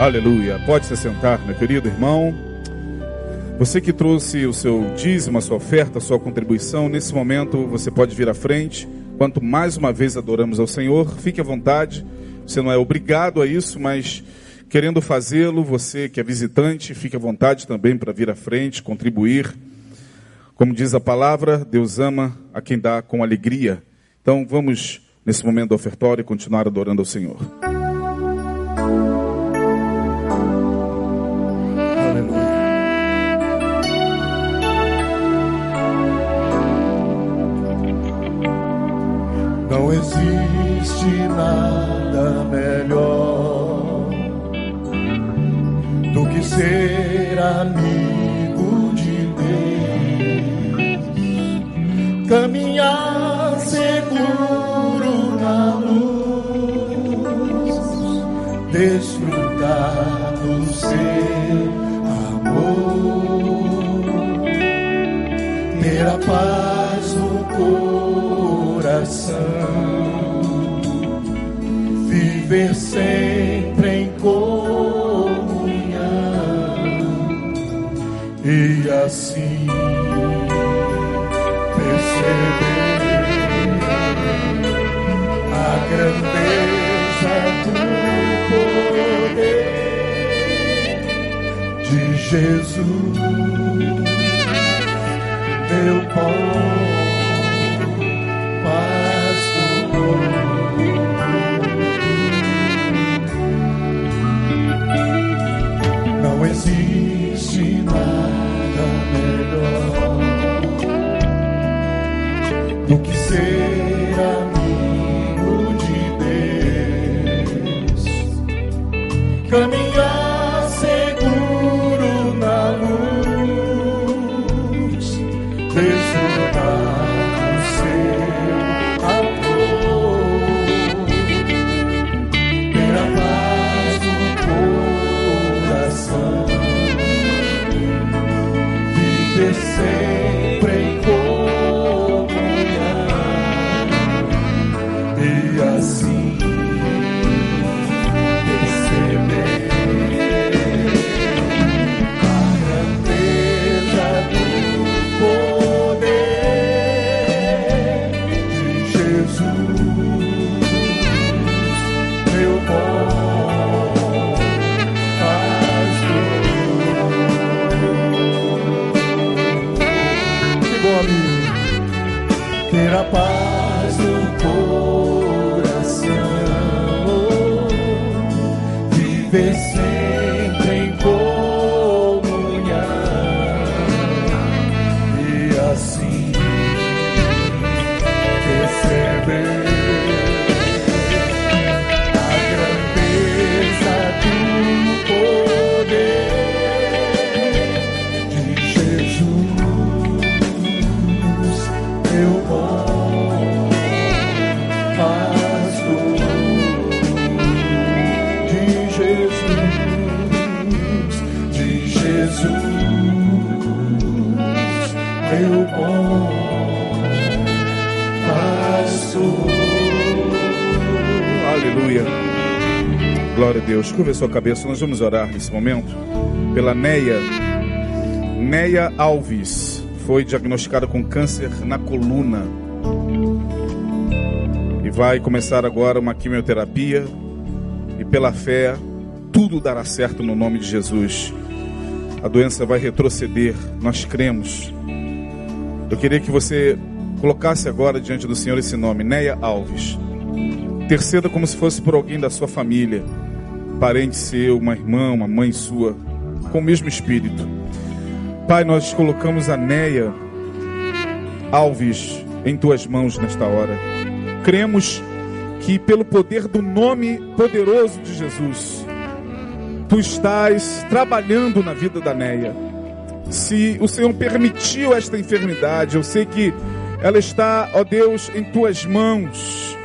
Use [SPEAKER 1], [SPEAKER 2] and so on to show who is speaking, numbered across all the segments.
[SPEAKER 1] Aleluia. Pode se sentar, meu querido irmão. Você que trouxe o seu dízimo, a sua oferta, a sua contribuição, nesse momento você pode vir à frente. Quanto mais uma vez adoramos ao Senhor, fique à vontade. Você não é obrigado a isso, mas querendo fazê-lo, você que é visitante, fique à vontade também para vir à frente, contribuir. Como diz a palavra, Deus ama a quem dá com alegria. Então vamos, nesse momento do ofertório, continuar adorando ao Senhor.
[SPEAKER 2] Não existe nada melhor do que ser amigo de Deus, caminhar seguro na luz, desfrutar do seu amor, ter a paz no coração viver sempre em comunhão. E assim perceber a grandeza do poder de Jesus, meu bom do
[SPEAKER 1] Curva a sua cabeça. Nós vamos orar nesse momento pela Neia. Neia Alves foi diagnosticada com câncer na coluna. E vai começar agora uma quimioterapia. E pela fé, tudo dará certo no nome de Jesus. A doença vai retroceder. Nós cremos. Eu queria que você colocasse agora diante do Senhor esse nome, Neia Alves. Interceda como se fosse por alguém da sua família, parente seu, uma irmã, uma mãe sua, com o mesmo espírito. Pai, nós colocamos a Neia Alves em tuas mãos nesta hora. Cremos que pelo poder do nome poderoso de Jesus, tu estás trabalhando na vida da Neia. Se o Senhor permitiu esta enfermidade, eu sei que ela está, ó Deus, em tuas mãos.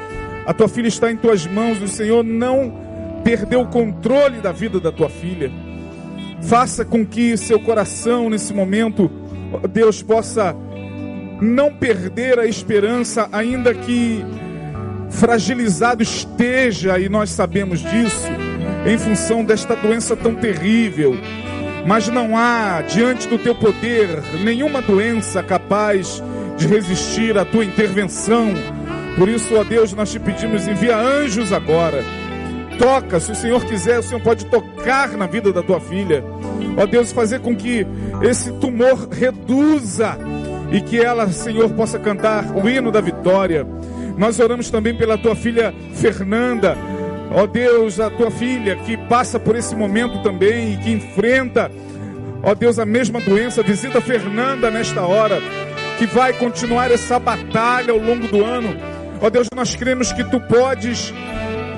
[SPEAKER 1] A tua filha está em tuas mãos. O Senhor não perdeu o controle da vida da tua filha. Faça com que seu coração nesse momento, Deus, possa não perder a esperança, ainda que fragilizado esteja, e nós sabemos disso, em função desta doença tão terrível. Mas não há diante do teu poder nenhuma doença capaz de resistir à tua intervenção. Por isso, ó Deus, nós te pedimos, envia anjos agora. Toca, se o Senhor quiser, o Senhor pode tocar na vida da tua filha. Ó Deus, fazer com que esse tumor reduza e que ela, Senhor, possa cantar o hino da vitória. Nós oramos também pela tua filha Fernanda. Ó Deus, a tua filha que passa por esse momento também e que enfrenta, ó Deus, a mesma doença. Visita Fernanda nesta hora, que vai continuar essa batalha ao longo do ano. Ó Deus, nós cremos que tu podes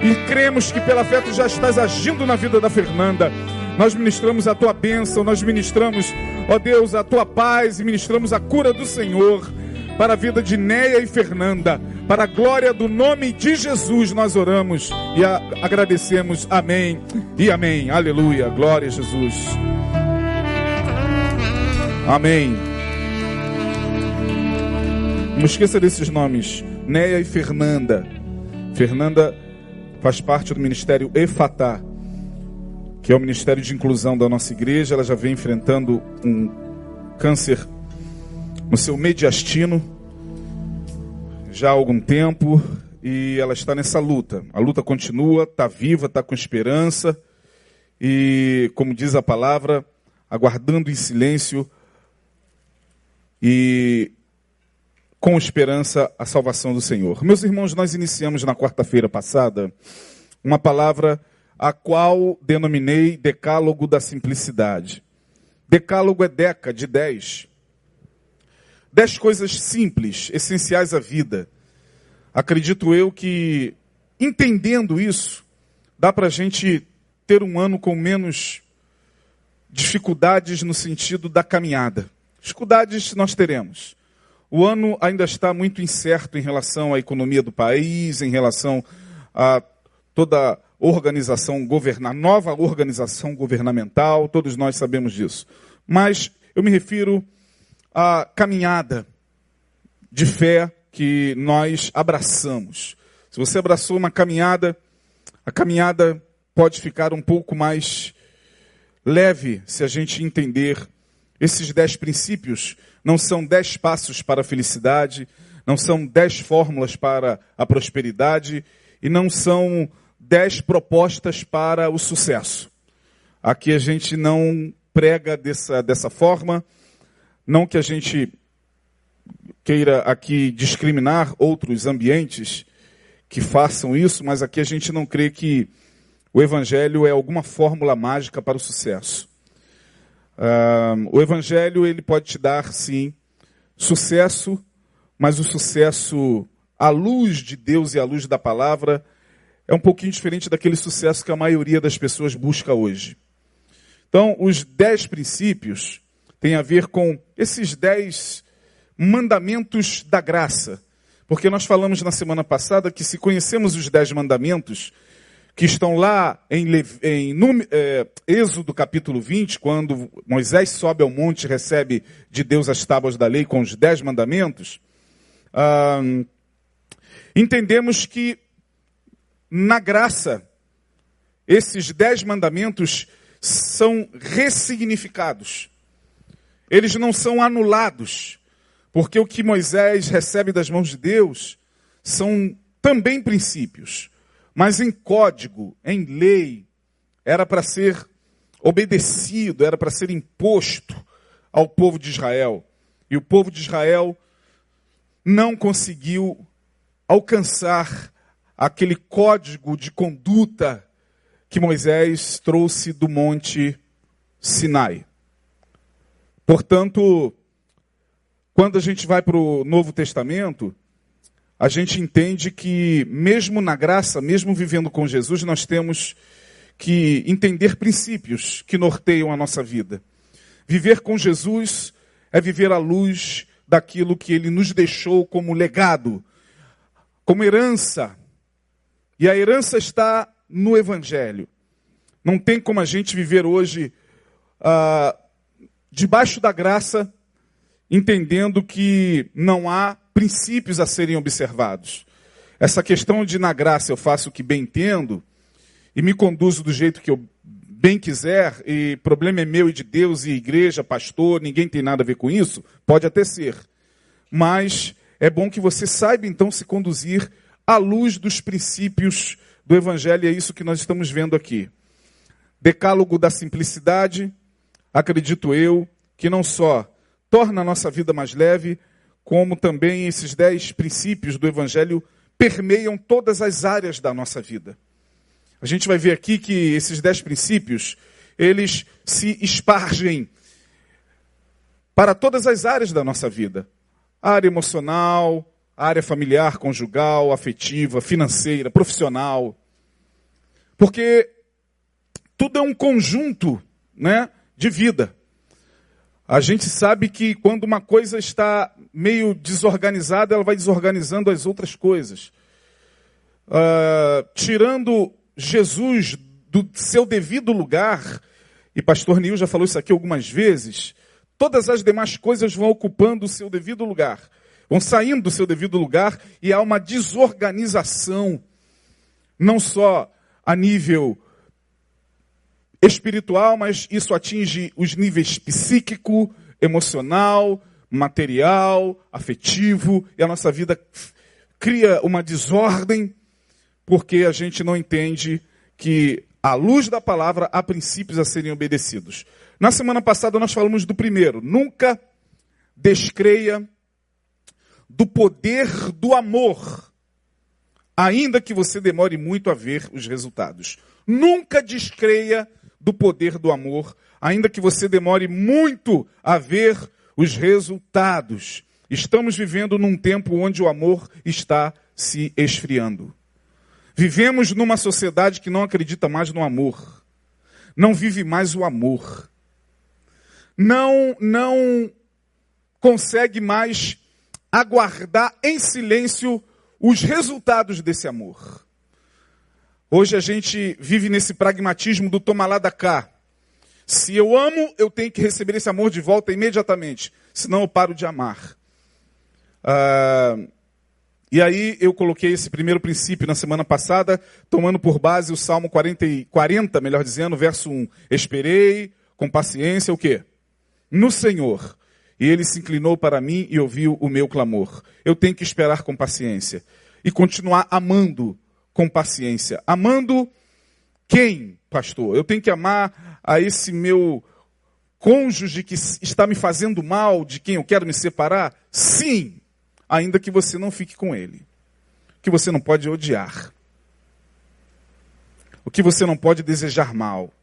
[SPEAKER 1] e cremos que pela fé tu já estás agindo na vida da Fernanda. Nós ministramos a tua bênção, nós ministramos, ó Deus, a tua paz e ministramos a cura do Senhor para a vida de Neia e Fernanda. Para a glória do nome de Jesus nós oramos e agradecemos. Amém e amém. Aleluia. Glória a Jesus. Amém. Não esqueça desses nomes: Neia e Fernanda. Fernanda faz parte do ministério Efatá que é o Ministério de Inclusão da nossa igreja. Ela já vem enfrentando um câncer no seu mediastino já há algum tempo e ela está nessa luta. A luta continua, está viva, está com esperança e, como diz a palavra, aguardando em silêncio e com esperança a salvação do Senhor. Meus irmãos, nós iniciamos na quarta-feira passada uma palavra a qual denominei Decálogo da Simplicidade. Decálogo é deca, de dez. Dez coisas simples, essenciais à vida. Acredito eu que, entendendo isso, dá para a gente ter um ano com menos dificuldades no sentido da caminhada. Dificuldades nós teremos. O ano ainda está muito incerto em relação à economia do país, em relação a toda organização governar, nova organização governamental, todos nós sabemos disso. Mas eu me refiro à caminhada de fé que nós abraçamos. Se você abraçou uma caminhada, a caminhada pode ficar um pouco mais leve se a gente entender esses dez princípios. Não são dez passos para a felicidade, não são dez fórmulas para a prosperidade e não são dez propostas para o sucesso. Aqui a gente não prega dessa, dessa forma, não que a gente queira aqui discriminar outros ambientes que façam isso, mas aqui a gente não crê que o Evangelho é alguma fórmula mágica para o sucesso. Uh, o Evangelho ele pode te dar sim sucesso, mas o sucesso à luz de Deus e à luz da palavra é um pouquinho diferente daquele sucesso que a maioria das pessoas busca hoje. Então, os dez princípios têm a ver com esses dez mandamentos da graça. Porque nós falamos na semana passada que se conhecemos os dez mandamentos, que estão lá em, em é, Êxodo capítulo 20, quando Moisés sobe ao monte e recebe de Deus as tábuas da lei com os dez mandamentos, ah, entendemos que na graça, esses dez mandamentos são ressignificados. Eles não são anulados, porque o que Moisés recebe das mãos de Deus são também princípios, mas em código, em lei, era para ser obedecido, era para ser imposto ao povo de Israel. E o povo de Israel não conseguiu alcançar aquele código de conduta que Moisés trouxe do monte Sinai. Portanto, quando a gente vai para o Novo Testamento, a gente entende que, mesmo na graça, mesmo vivendo com Jesus, nós temos que entender princípios que norteiam a nossa vida. Viver com Jesus é viver à luz daquilo que ele nos deixou como legado, como herança e a herança está no Evangelho. Não tem como a gente viver hoje ah, debaixo da graça, entendendo que não há princípios a serem observados. Essa questão de na graça eu faço o que bem entendo, e me conduzo do jeito que eu bem quiser, e problema é meu e de Deus e igreja, pastor, ninguém tem nada a ver com isso, pode até ser. Mas é bom que você saiba então se conduzir à luz dos princípios do Evangelho, e é isso que nós estamos vendo aqui. Decálogo da simplicidade, acredito eu, que não só torna a nossa vida mais leve, como também esses dez princípios do Evangelho permeiam todas as áreas da nossa vida. A gente vai ver aqui que esses dez princípios, eles se espargem para todas as áreas da nossa vida. A área emocional, a área familiar, conjugal, afetiva, financeira, profissional. Porque tudo é um conjunto né, de vida. A gente sabe que quando uma coisa está meio desorganizada, ela vai desorganizando as outras coisas. Uh, tirando Jesus do seu devido lugar, e pastor Nil já falou isso aqui algumas vezes, todas as demais coisas vão ocupando o seu devido lugar, vão saindo do seu devido lugar e há uma desorganização, não só a nível espiritual, mas isso atinge os níveis psíquico, emocional, material, afetivo, e a nossa vida cria uma desordem porque a gente não entende que, à luz da palavra, há princípios a serem obedecidos. Na semana passada nós falamos do primeiro. Nunca descreia do poder do amor, ainda que você demore muito a ver os resultados. Nunca descreia do poder do amor, ainda que você demore muito a ver os resultados. Estamos vivendo num tempo onde o amor está se esfriando. Vivemos numa sociedade que não acredita mais no amor. Não vive mais o amor. Não, não consegue mais aguardar em silêncio os resultados desse amor. Hoje a gente vive nesse pragmatismo do toma lá da cá. Se eu amo, eu tenho que receber esse amor de volta imediatamente, senão eu paro de amar. Ah, e aí eu coloquei esse primeiro princípio na semana passada, tomando por base o Salmo 40, 40 melhor dizendo, verso 1. Esperei com paciência o quê? No Senhor. E ele se inclinou para mim e ouviu o meu clamor. Eu tenho que esperar com paciência. E continuar amando com paciência. Amando quem, pastor? Eu tenho que amar a esse meu cônjuge que está me fazendo mal, de quem eu quero me separar? Sim ainda que você não fique com ele. Que você não pode odiar. O que você não pode desejar mal.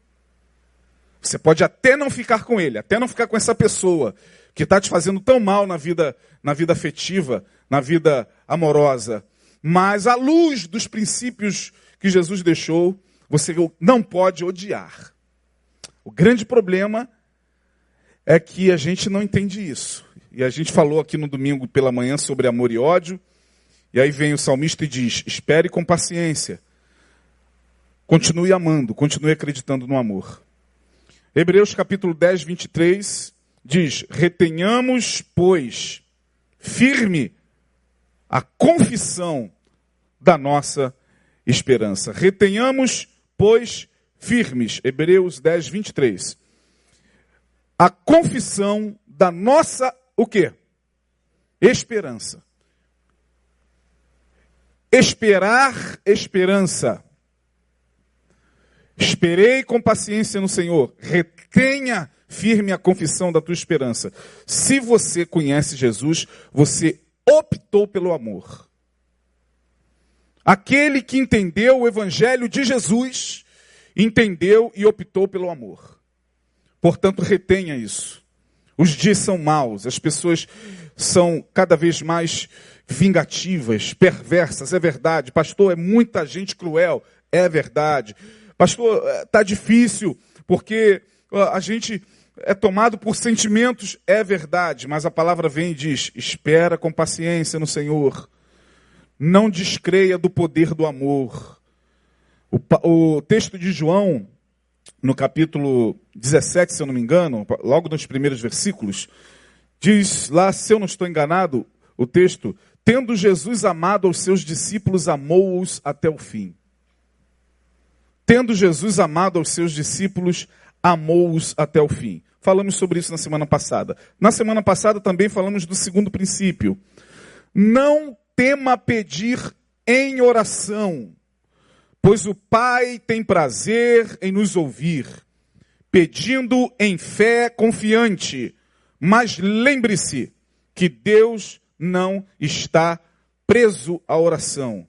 [SPEAKER 1] Você pode até não ficar com ele, até não ficar com essa pessoa que está te fazendo tão mal na vida, na vida afetiva, na vida amorosa. Mas à luz dos princípios que Jesus deixou, você não pode odiar. O grande problema é que a gente não entende isso. E a gente falou aqui no domingo pela manhã sobre amor e ódio. E aí vem o salmista e diz: espere com paciência. Continue amando, continue acreditando no amor. Hebreus capítulo 10, 23 diz: Retenhamos, pois, firme a confissão da nossa esperança. Retenhamos, pois, firmes. Hebreus 10, 23. A confissão da nossa o quê? Esperança. Esperar esperança. Esperei com paciência no Senhor. Retenha firme a confissão da tua esperança. Se você conhece Jesus, você optou pelo amor. Aquele que entendeu o evangelho de Jesus, entendeu e optou pelo amor. Portanto, retenha isso. Os dias são maus, as pessoas são cada vez mais vingativas, perversas, é verdade. Pastor, é muita gente cruel, é verdade. Pastor, está é, difícil, porque a gente é tomado por sentimentos, é verdade, mas a palavra vem e diz: espera com paciência no Senhor, não descreia do poder do amor. O, o texto de João no capítulo 17, se eu não me engano, logo nos primeiros versículos, diz lá, se eu não estou enganado, o texto: Tendo Jesus amado aos seus discípulos, amou-os até o fim. Tendo Jesus amado aos seus discípulos, amou-os até o fim. Falamos sobre isso na semana passada. Na semana passada também falamos do segundo princípio. Não tema pedir em oração, pois o Pai tem prazer em nos ouvir, pedindo em fé confiante. Mas lembre-se que Deus não está preso à oração,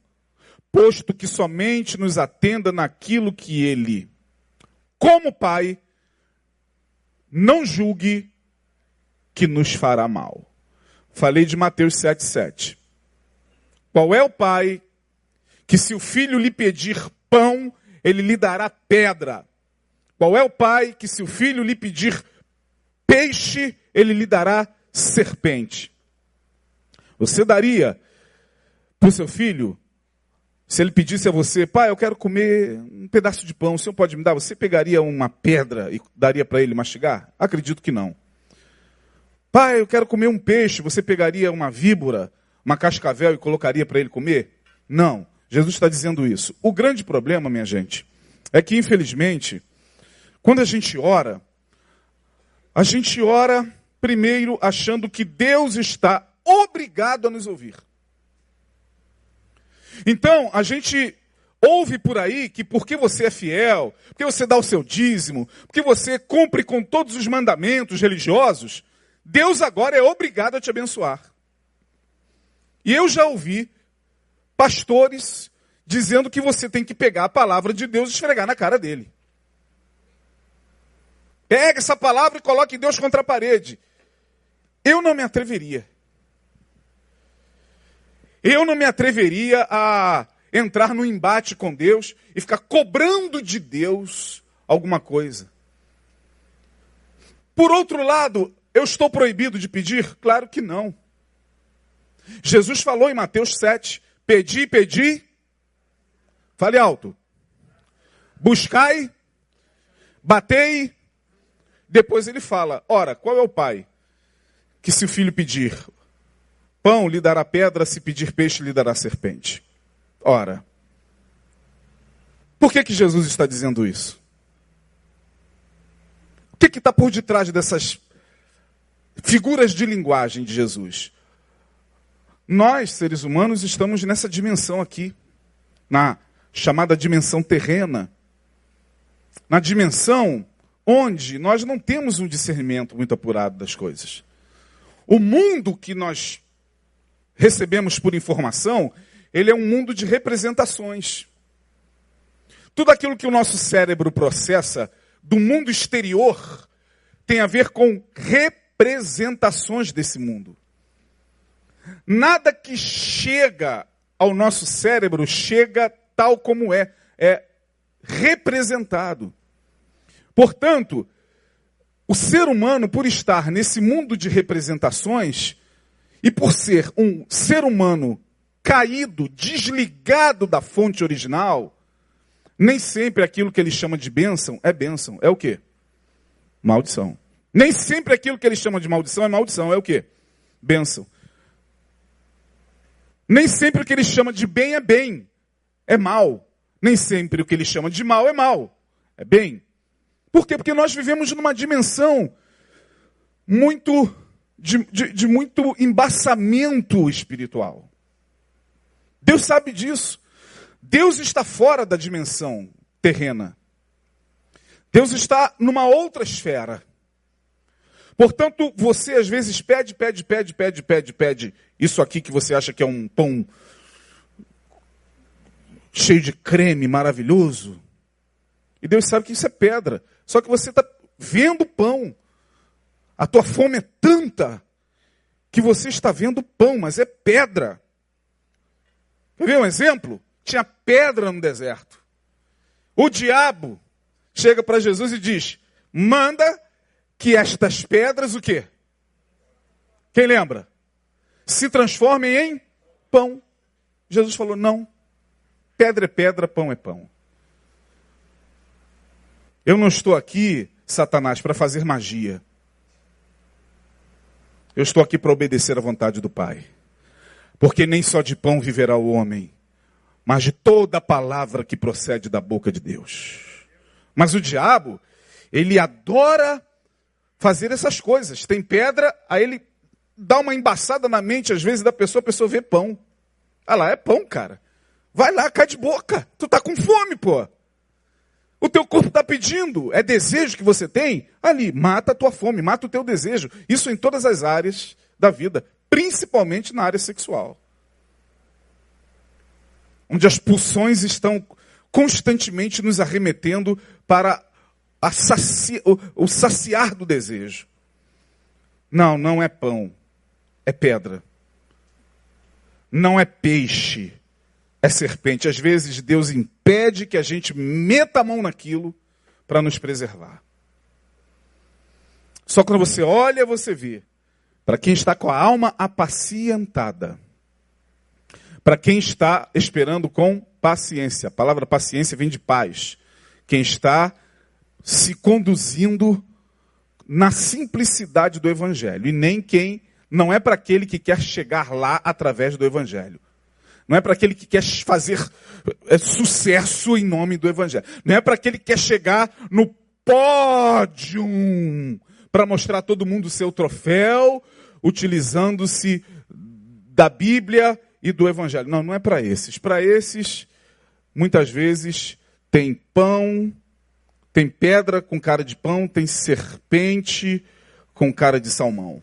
[SPEAKER 1] posto que somente nos atenda naquilo que Ele, como Pai, não julgue que nos fará mal. Falei de Mateus 7,7. Qual é o pai que, se o filho lhe pedir pão, ele lhe dará pedra? Qual é o pai que, se o filho lhe pedir peixe, ele lhe dará serpente? Você daria para o seu filho, se ele pedisse a você, pai, eu quero comer um pedaço de pão, o senhor pode me dar? Você pegaria uma pedra e daria para ele mastigar? Acredito que não. Pai, eu quero comer um peixe, você pegaria uma víbora uma cascavel e colocaria para ele comer? Não. Jesus está dizendo isso. O grande problema, minha gente, é que, infelizmente, quando a gente ora, a gente ora primeiro achando que Deus está obrigado a nos ouvir. Então, a gente ouve por aí que porque você é fiel, porque você dá o seu dízimo, porque você cumpre com todos os mandamentos religiosos, Deus agora é obrigado a te abençoar. E eu já ouvi pastores dizendo que você tem que pegar a palavra de Deus e esfregar na cara dele. Pega essa palavra e coloque Deus contra a parede. Eu não me atreveria. Eu não me atreveria a entrar no embate com Deus e ficar cobrando de Deus alguma coisa. Por outro lado, eu estou proibido de pedir? Claro que não. Jesus falou em Mateus 7: Pedi, pedi. Fale alto. Buscai, batei. Depois ele fala: Ora, qual é o pai? Que se o filho pedir pão, lhe dará pedra, se pedir peixe, lhe dará serpente. Ora, por que, que Jesus está dizendo isso? O que está por detrás dessas figuras de linguagem de Jesus? Nós, seres humanos, estamos nessa dimensão aqui, na chamada dimensão terrena, na dimensão onde nós não temos um discernimento muito apurado das coisas. O mundo que nós recebemos por informação, ele é um mundo de representações. Tudo aquilo que o nosso cérebro processa do mundo exterior tem a ver com representações desse mundo. Nada que chega ao nosso cérebro chega tal como é, é representado. Portanto, o ser humano, por estar nesse mundo de representações, e por ser um ser humano caído, desligado da fonte original, nem sempre aquilo que ele chama de bênção é bênção. É o quê? Maldição. Nem sempre aquilo que ele chama de maldição é maldição. É o quê? Bênção. Nem sempre o que ele chama de bem é bem, é mal. Nem sempre o que ele chama de mal é mal, é bem. Por quê? Porque nós vivemos numa dimensão muito de, de, de muito embaçamento espiritual. Deus sabe disso. Deus está fora da dimensão terrena. Deus está numa outra esfera. Portanto, você às vezes pede, pede, pede, pede, pede, pede isso aqui que você acha que é um pão cheio de creme, maravilhoso. E Deus sabe que isso é pedra. Só que você está vendo pão. A tua fome é tanta que você está vendo pão, mas é pedra. Quer ver um exemplo? Tinha pedra no deserto. O diabo chega para Jesus e diz: manda que estas pedras o quê? Quem lembra? Se transformem em pão. Jesus falou: não. Pedra é pedra, pão é pão. Eu não estou aqui, Satanás, para fazer magia. Eu estou aqui para obedecer à vontade do Pai. Porque nem só de pão viverá o homem, mas de toda palavra que procede da boca de Deus. Mas o diabo, ele adora fazer essas coisas. Tem pedra, aí ele dá uma embaçada na mente, às vezes, da pessoa, a pessoa vê pão. Ah lá, é pão, cara. Vai lá, cai de boca. Tu tá com fome, pô. O teu corpo está pedindo, é desejo que você tem? Ali, mata a tua fome, mata o teu desejo. Isso em todas as áreas da vida, principalmente na área sexual onde as pulsões estão constantemente nos arremetendo para saci... o, o saciar do desejo. Não, não é pão, é pedra. Não é peixe, é serpente. Às vezes Deus impede que a gente meta a mão naquilo para nos preservar. Só quando você olha, você vê. Para quem está com a alma apacientada para quem está esperando com paciência. A palavra paciência vem de paz. Quem está se conduzindo na simplicidade do evangelho e nem quem não é para aquele que quer chegar lá através do evangelho. Não é para aquele que quer fazer é, sucesso em nome do evangelho. Não é para aquele que quer chegar no pódio para mostrar a todo mundo o seu troféu, utilizando-se da Bíblia e do Evangelho. Não, não é para esses. Para esses, muitas vezes, tem pão, tem pedra com cara de pão, tem serpente com cara de salmão.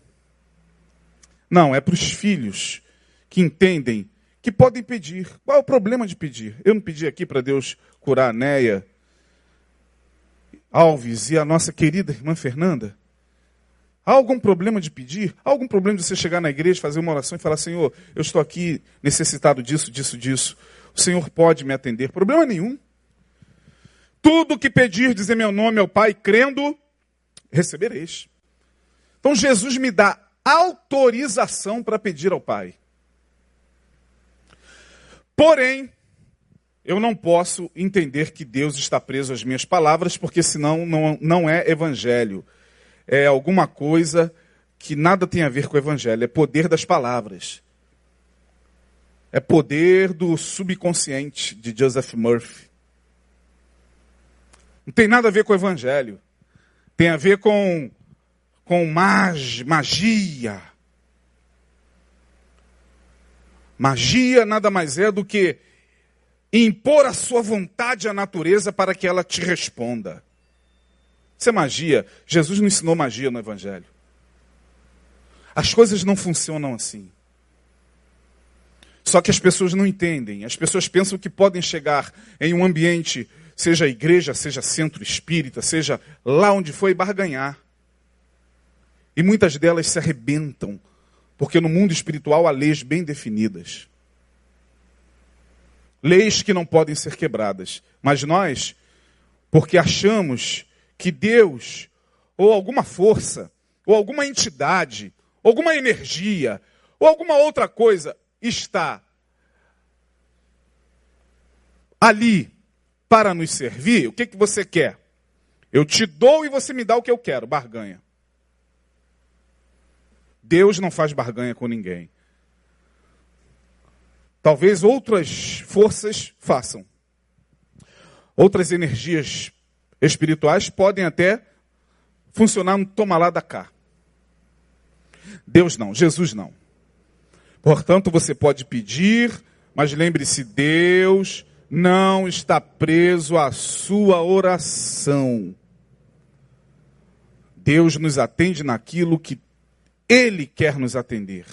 [SPEAKER 1] Não, é para os filhos que entendem que podem pedir. Qual é o problema de pedir? Eu não pedi aqui para Deus curar a Neia Alves e a nossa querida irmã Fernanda? Há algum problema de pedir? Há algum problema de você chegar na igreja, fazer uma oração e falar: Senhor, eu estou aqui necessitado disso, disso, disso. O Senhor pode me atender. Problema nenhum. Tudo que pedir, dizer meu nome ao Pai, crendo, recebereis. Então Jesus me dá autorização para pedir ao Pai. Porém, eu não posso entender que Deus está preso às minhas palavras, porque senão não, não é evangelho é alguma coisa que nada tem a ver com o evangelho, é poder das palavras. É poder do subconsciente de Joseph Murphy. Não tem nada a ver com o evangelho. Tem a ver com com mag, magia. Magia nada mais é do que impor a sua vontade à natureza para que ela te responda. Isso é magia. Jesus não ensinou magia no Evangelho. As coisas não funcionam assim. Só que as pessoas não entendem. As pessoas pensam que podem chegar em um ambiente, seja igreja, seja centro espírita, seja lá onde for, e barganhar. E muitas delas se arrebentam, porque no mundo espiritual há leis bem definidas. Leis que não podem ser quebradas. Mas nós, porque achamos que Deus, ou alguma força, ou alguma entidade, alguma energia, ou alguma outra coisa está ali para nos servir, o que, que você quer? Eu te dou e você me dá o que eu quero, barganha. Deus não faz barganha com ninguém. Talvez outras forças façam. Outras energias espirituais podem até funcionar no toma lá da cá. Deus não, Jesus não. Portanto, você pode pedir, mas lembre-se, Deus não está preso à sua oração. Deus nos atende naquilo que Ele quer nos atender.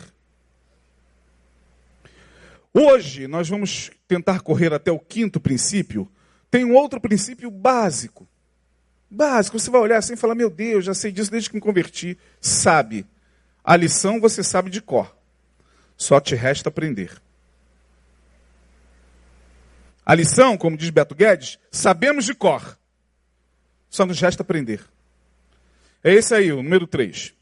[SPEAKER 1] Hoje nós vamos tentar correr até o quinto princípio. Tem um outro princípio básico Básico, você vai olhar assim e falar: Meu Deus, já sei disso desde que me converti. Sabe. A lição você sabe de cor. Só te resta aprender. A lição, como diz Beto Guedes, sabemos de cor. Só nos resta aprender. É esse aí, o número 3.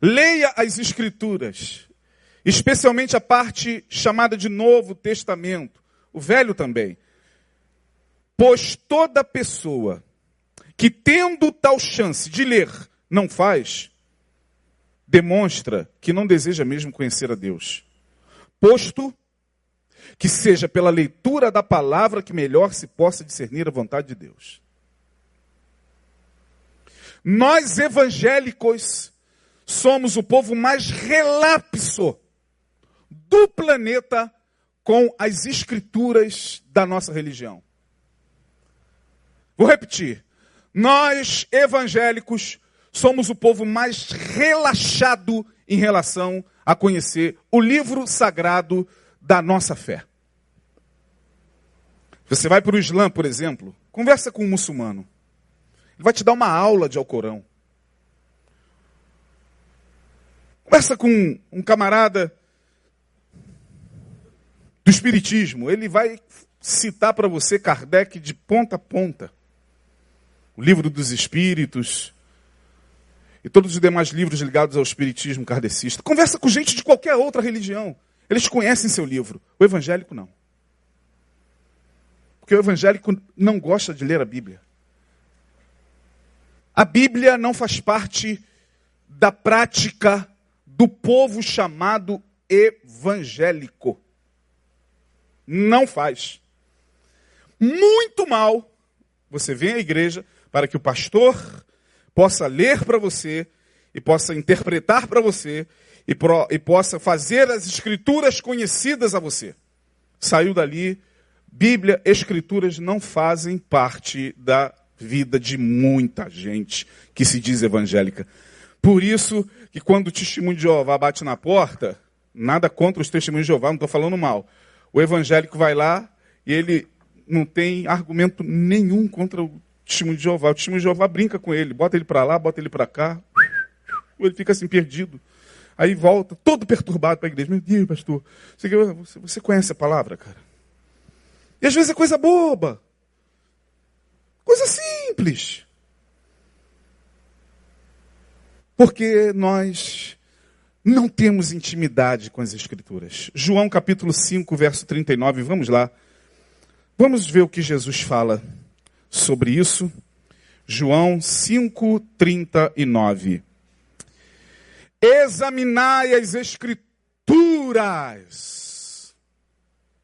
[SPEAKER 1] Leia as Escrituras, especialmente a parte chamada de Novo Testamento, o Velho também. Pois toda pessoa que tendo tal chance de ler, não faz, demonstra que não deseja mesmo conhecer a Deus. Posto que seja pela leitura da palavra que melhor se possa discernir a vontade de Deus. Nós evangélicos somos o povo mais relapso do planeta com as escrituras da nossa religião. Vou repetir. Nós, evangélicos, somos o povo mais relaxado em relação a conhecer o livro sagrado da nossa fé. Você vai para o Islã, por exemplo, conversa com um muçulmano. Ele vai te dar uma aula de Alcorão. Conversa com um camarada do Espiritismo. Ele vai citar para você Kardec de ponta a ponta. O livro dos Espíritos e todos os demais livros ligados ao Espiritismo kardecista. Conversa com gente de qualquer outra religião. Eles conhecem seu livro. O evangélico não. Porque o evangélico não gosta de ler a Bíblia. A Bíblia não faz parte da prática do povo chamado evangélico. Não faz. Muito mal você vem à igreja para que o pastor possa ler para você e possa interpretar para você e, pro, e possa fazer as escrituras conhecidas a você. Saiu dali, Bíblia, escrituras não fazem parte da vida de muita gente que se diz evangélica. Por isso que quando o testemunho de Jeová bate na porta, nada contra os testemunhos de Jeová, não estou falando mal. O evangélico vai lá e ele não tem argumento nenhum contra o testemunho de Jeová. O testemunho de Jeová brinca com ele, bota ele para lá, bota ele para cá. Ele fica assim perdido. Aí volta, todo perturbado para a igreja. Meu Deus, pastor, você, conhece a palavra, cara? E às vezes é coisa boba. Coisa simples. Porque nós não temos intimidade com as Escrituras. João capítulo 5, verso 39, vamos lá. Vamos ver o que Jesus fala sobre isso. João 5, 39. Examinai as Escrituras.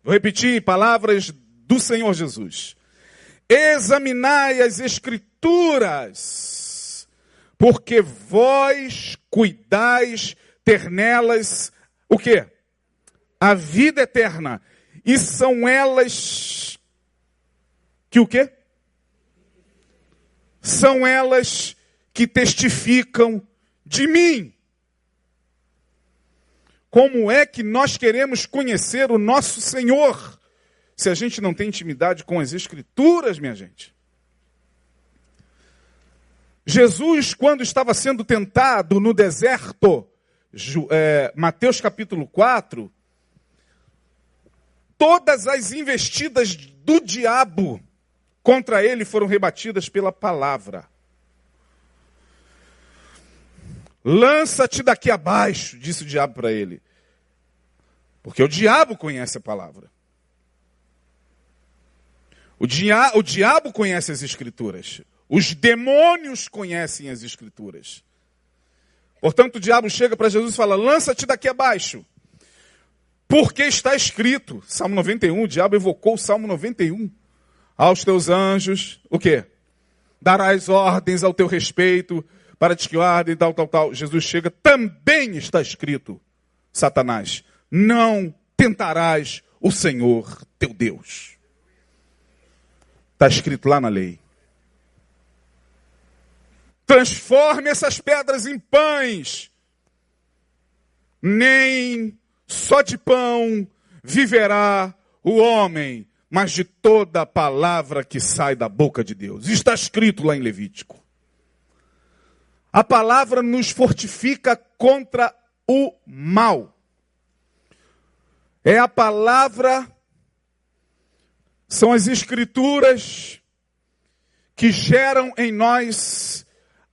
[SPEAKER 1] Vou repetir palavras do Senhor Jesus. Examinai as Escrituras, porque vós cuidais ter nelas o quê? A vida eterna. E são elas que o quê? São elas que testificam de mim. Como é que nós queremos conhecer o nosso Senhor? se a gente não tem intimidade com as Escrituras, minha gente. Jesus, quando estava sendo tentado no deserto, é, Mateus capítulo 4, todas as investidas do diabo contra ele foram rebatidas pela palavra. Lança-te daqui abaixo, disse o diabo para ele. Porque o diabo conhece a palavra. O, dia, o diabo conhece as escrituras. Os demônios conhecem as escrituras. Portanto, o diabo chega para Jesus e fala: lança-te daqui abaixo. Porque está escrito, Salmo 91, o diabo evocou o Salmo 91. Aos teus anjos, o quê? Darás ordens ao teu respeito, para te guardem, tal, tal, tal. Jesus chega, também está escrito, Satanás, não tentarás o Senhor teu Deus. Está escrito lá na lei. Transforme essas pedras em pães. Nem só de pão viverá o homem, mas de toda palavra que sai da boca de Deus. Está escrito lá em Levítico. A palavra nos fortifica contra o mal. É a palavra são as escrituras que geram em nós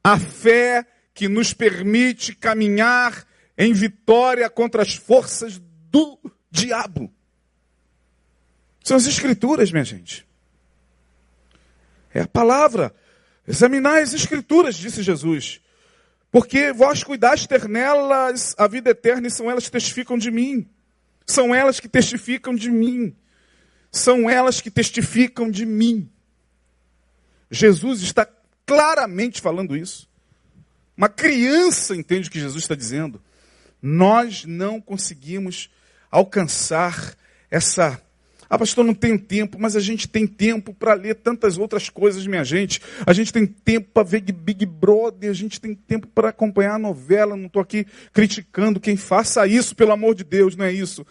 [SPEAKER 1] a fé que nos permite caminhar em vitória contra as forças do diabo. São as escrituras, minha gente. É a palavra. Examinai as escrituras, disse Jesus. Porque vós cuidais ter nelas a vida eterna e são elas que testificam de mim. São elas que testificam de mim. São elas que testificam de mim. Jesus está claramente falando isso. Uma criança entende o que Jesus está dizendo. Nós não conseguimos alcançar essa. Ah, pastor, não tenho tempo, mas a gente tem tempo para ler tantas outras coisas, minha gente. A gente tem tempo para ver Big Brother, a gente tem tempo para acompanhar a novela. Não estou aqui criticando quem faça isso, pelo amor de Deus, não é isso.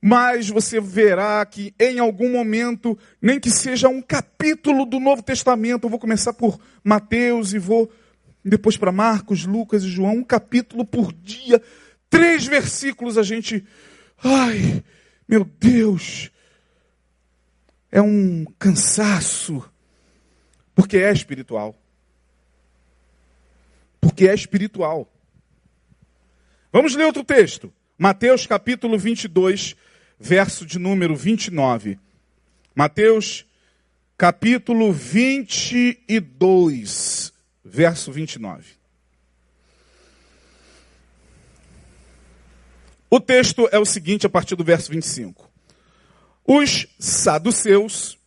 [SPEAKER 1] Mas você verá que em algum momento, nem que seja um capítulo do Novo Testamento, eu vou começar por Mateus e vou depois para Marcos, Lucas e João, um capítulo por dia, três versículos a gente. Ai, meu Deus! É um cansaço, porque é espiritual. Porque é espiritual. Vamos ler outro texto. Mateus capítulo 22, verso de número 29. Mateus capítulo 22, verso 29. O texto é o seguinte, a partir do verso 25. Os saduceus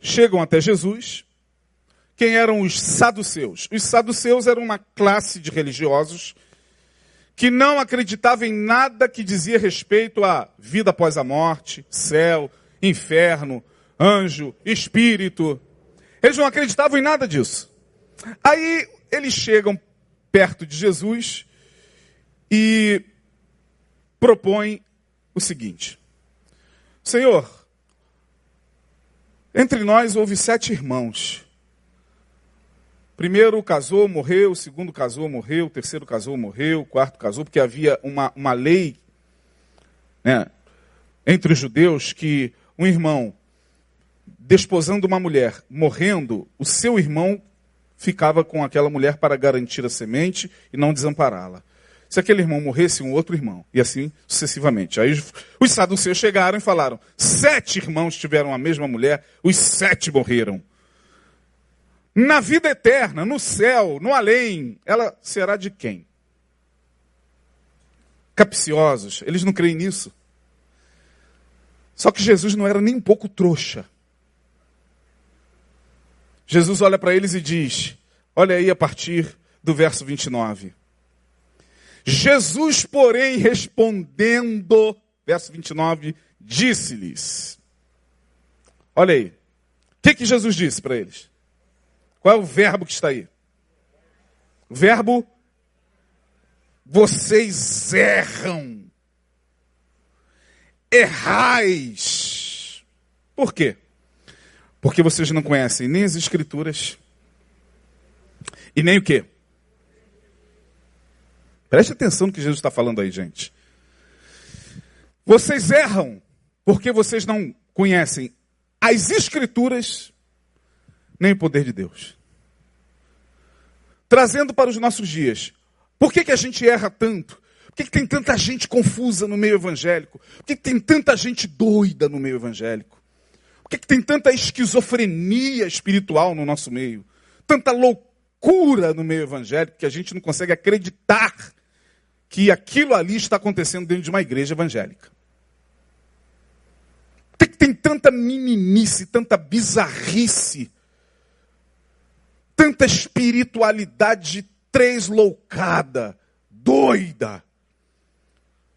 [SPEAKER 1] chegam até Jesus. Quem eram os saduceus? Os saduceus eram uma classe de religiosos que não acreditavam em nada que dizia respeito à vida após a morte, céu, inferno, anjo, espírito. Eles não acreditavam em nada disso. Aí eles chegam perto de Jesus e propõem o seguinte: Senhor, entre nós houve sete irmãos. Primeiro casou, morreu, segundo casou, morreu, terceiro casou, morreu, quarto casou, porque havia uma, uma lei né, entre os judeus que um irmão desposando uma mulher, morrendo, o seu irmão ficava com aquela mulher para garantir a semente e não desampará-la. Se aquele irmão morresse, um outro irmão. E assim sucessivamente. Aí os saduceus chegaram e falaram: sete irmãos tiveram a mesma mulher, os sete morreram. Na vida eterna, no céu, no além, ela será de quem? Capciosos, eles não creem nisso. Só que Jesus não era nem um pouco trouxa. Jesus olha para eles e diz: Olha aí a partir do verso 29. Jesus, porém, respondendo, verso 29, disse-lhes: Olha aí, o que, que Jesus disse para eles? Qual é o verbo que está aí? O verbo vocês erram. Errais. Por quê? Porque vocês não conhecem nem as escrituras e nem o quê? Preste atenção no que Jesus está falando aí, gente. Vocês erram porque vocês não conhecem as escrituras nem o poder de Deus. Trazendo para os nossos dias, por que, que a gente erra tanto? Por que, que tem tanta gente confusa no meio evangélico? Por que, que tem tanta gente doida no meio evangélico? Por que, que tem tanta esquizofrenia espiritual no nosso meio? Tanta loucura no meio evangélico que a gente não consegue acreditar que aquilo ali está acontecendo dentro de uma igreja evangélica? Que tem tanta meninice, tanta bizarrice, tanta espiritualidade tresloucada, doida?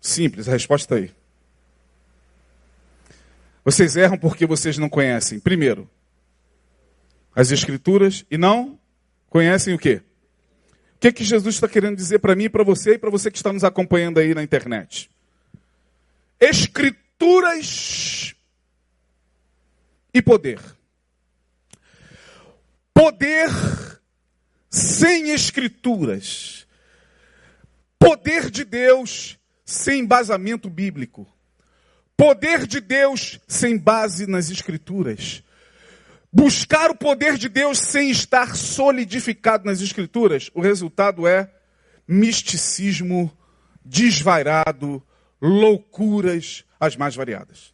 [SPEAKER 1] Simples, a resposta está aí. Vocês erram porque vocês não conhecem, primeiro, as Escrituras e não conhecem o quê? Que, que Jesus está querendo dizer para mim, para você e para você que está nos acompanhando aí na internet? Escrituras e poder. Poder sem Escrituras. Poder de Deus sem embasamento bíblico. Poder de Deus sem base nas Escrituras. Buscar o poder de Deus sem estar solidificado nas Escrituras, o resultado é misticismo desvairado, loucuras as mais variadas.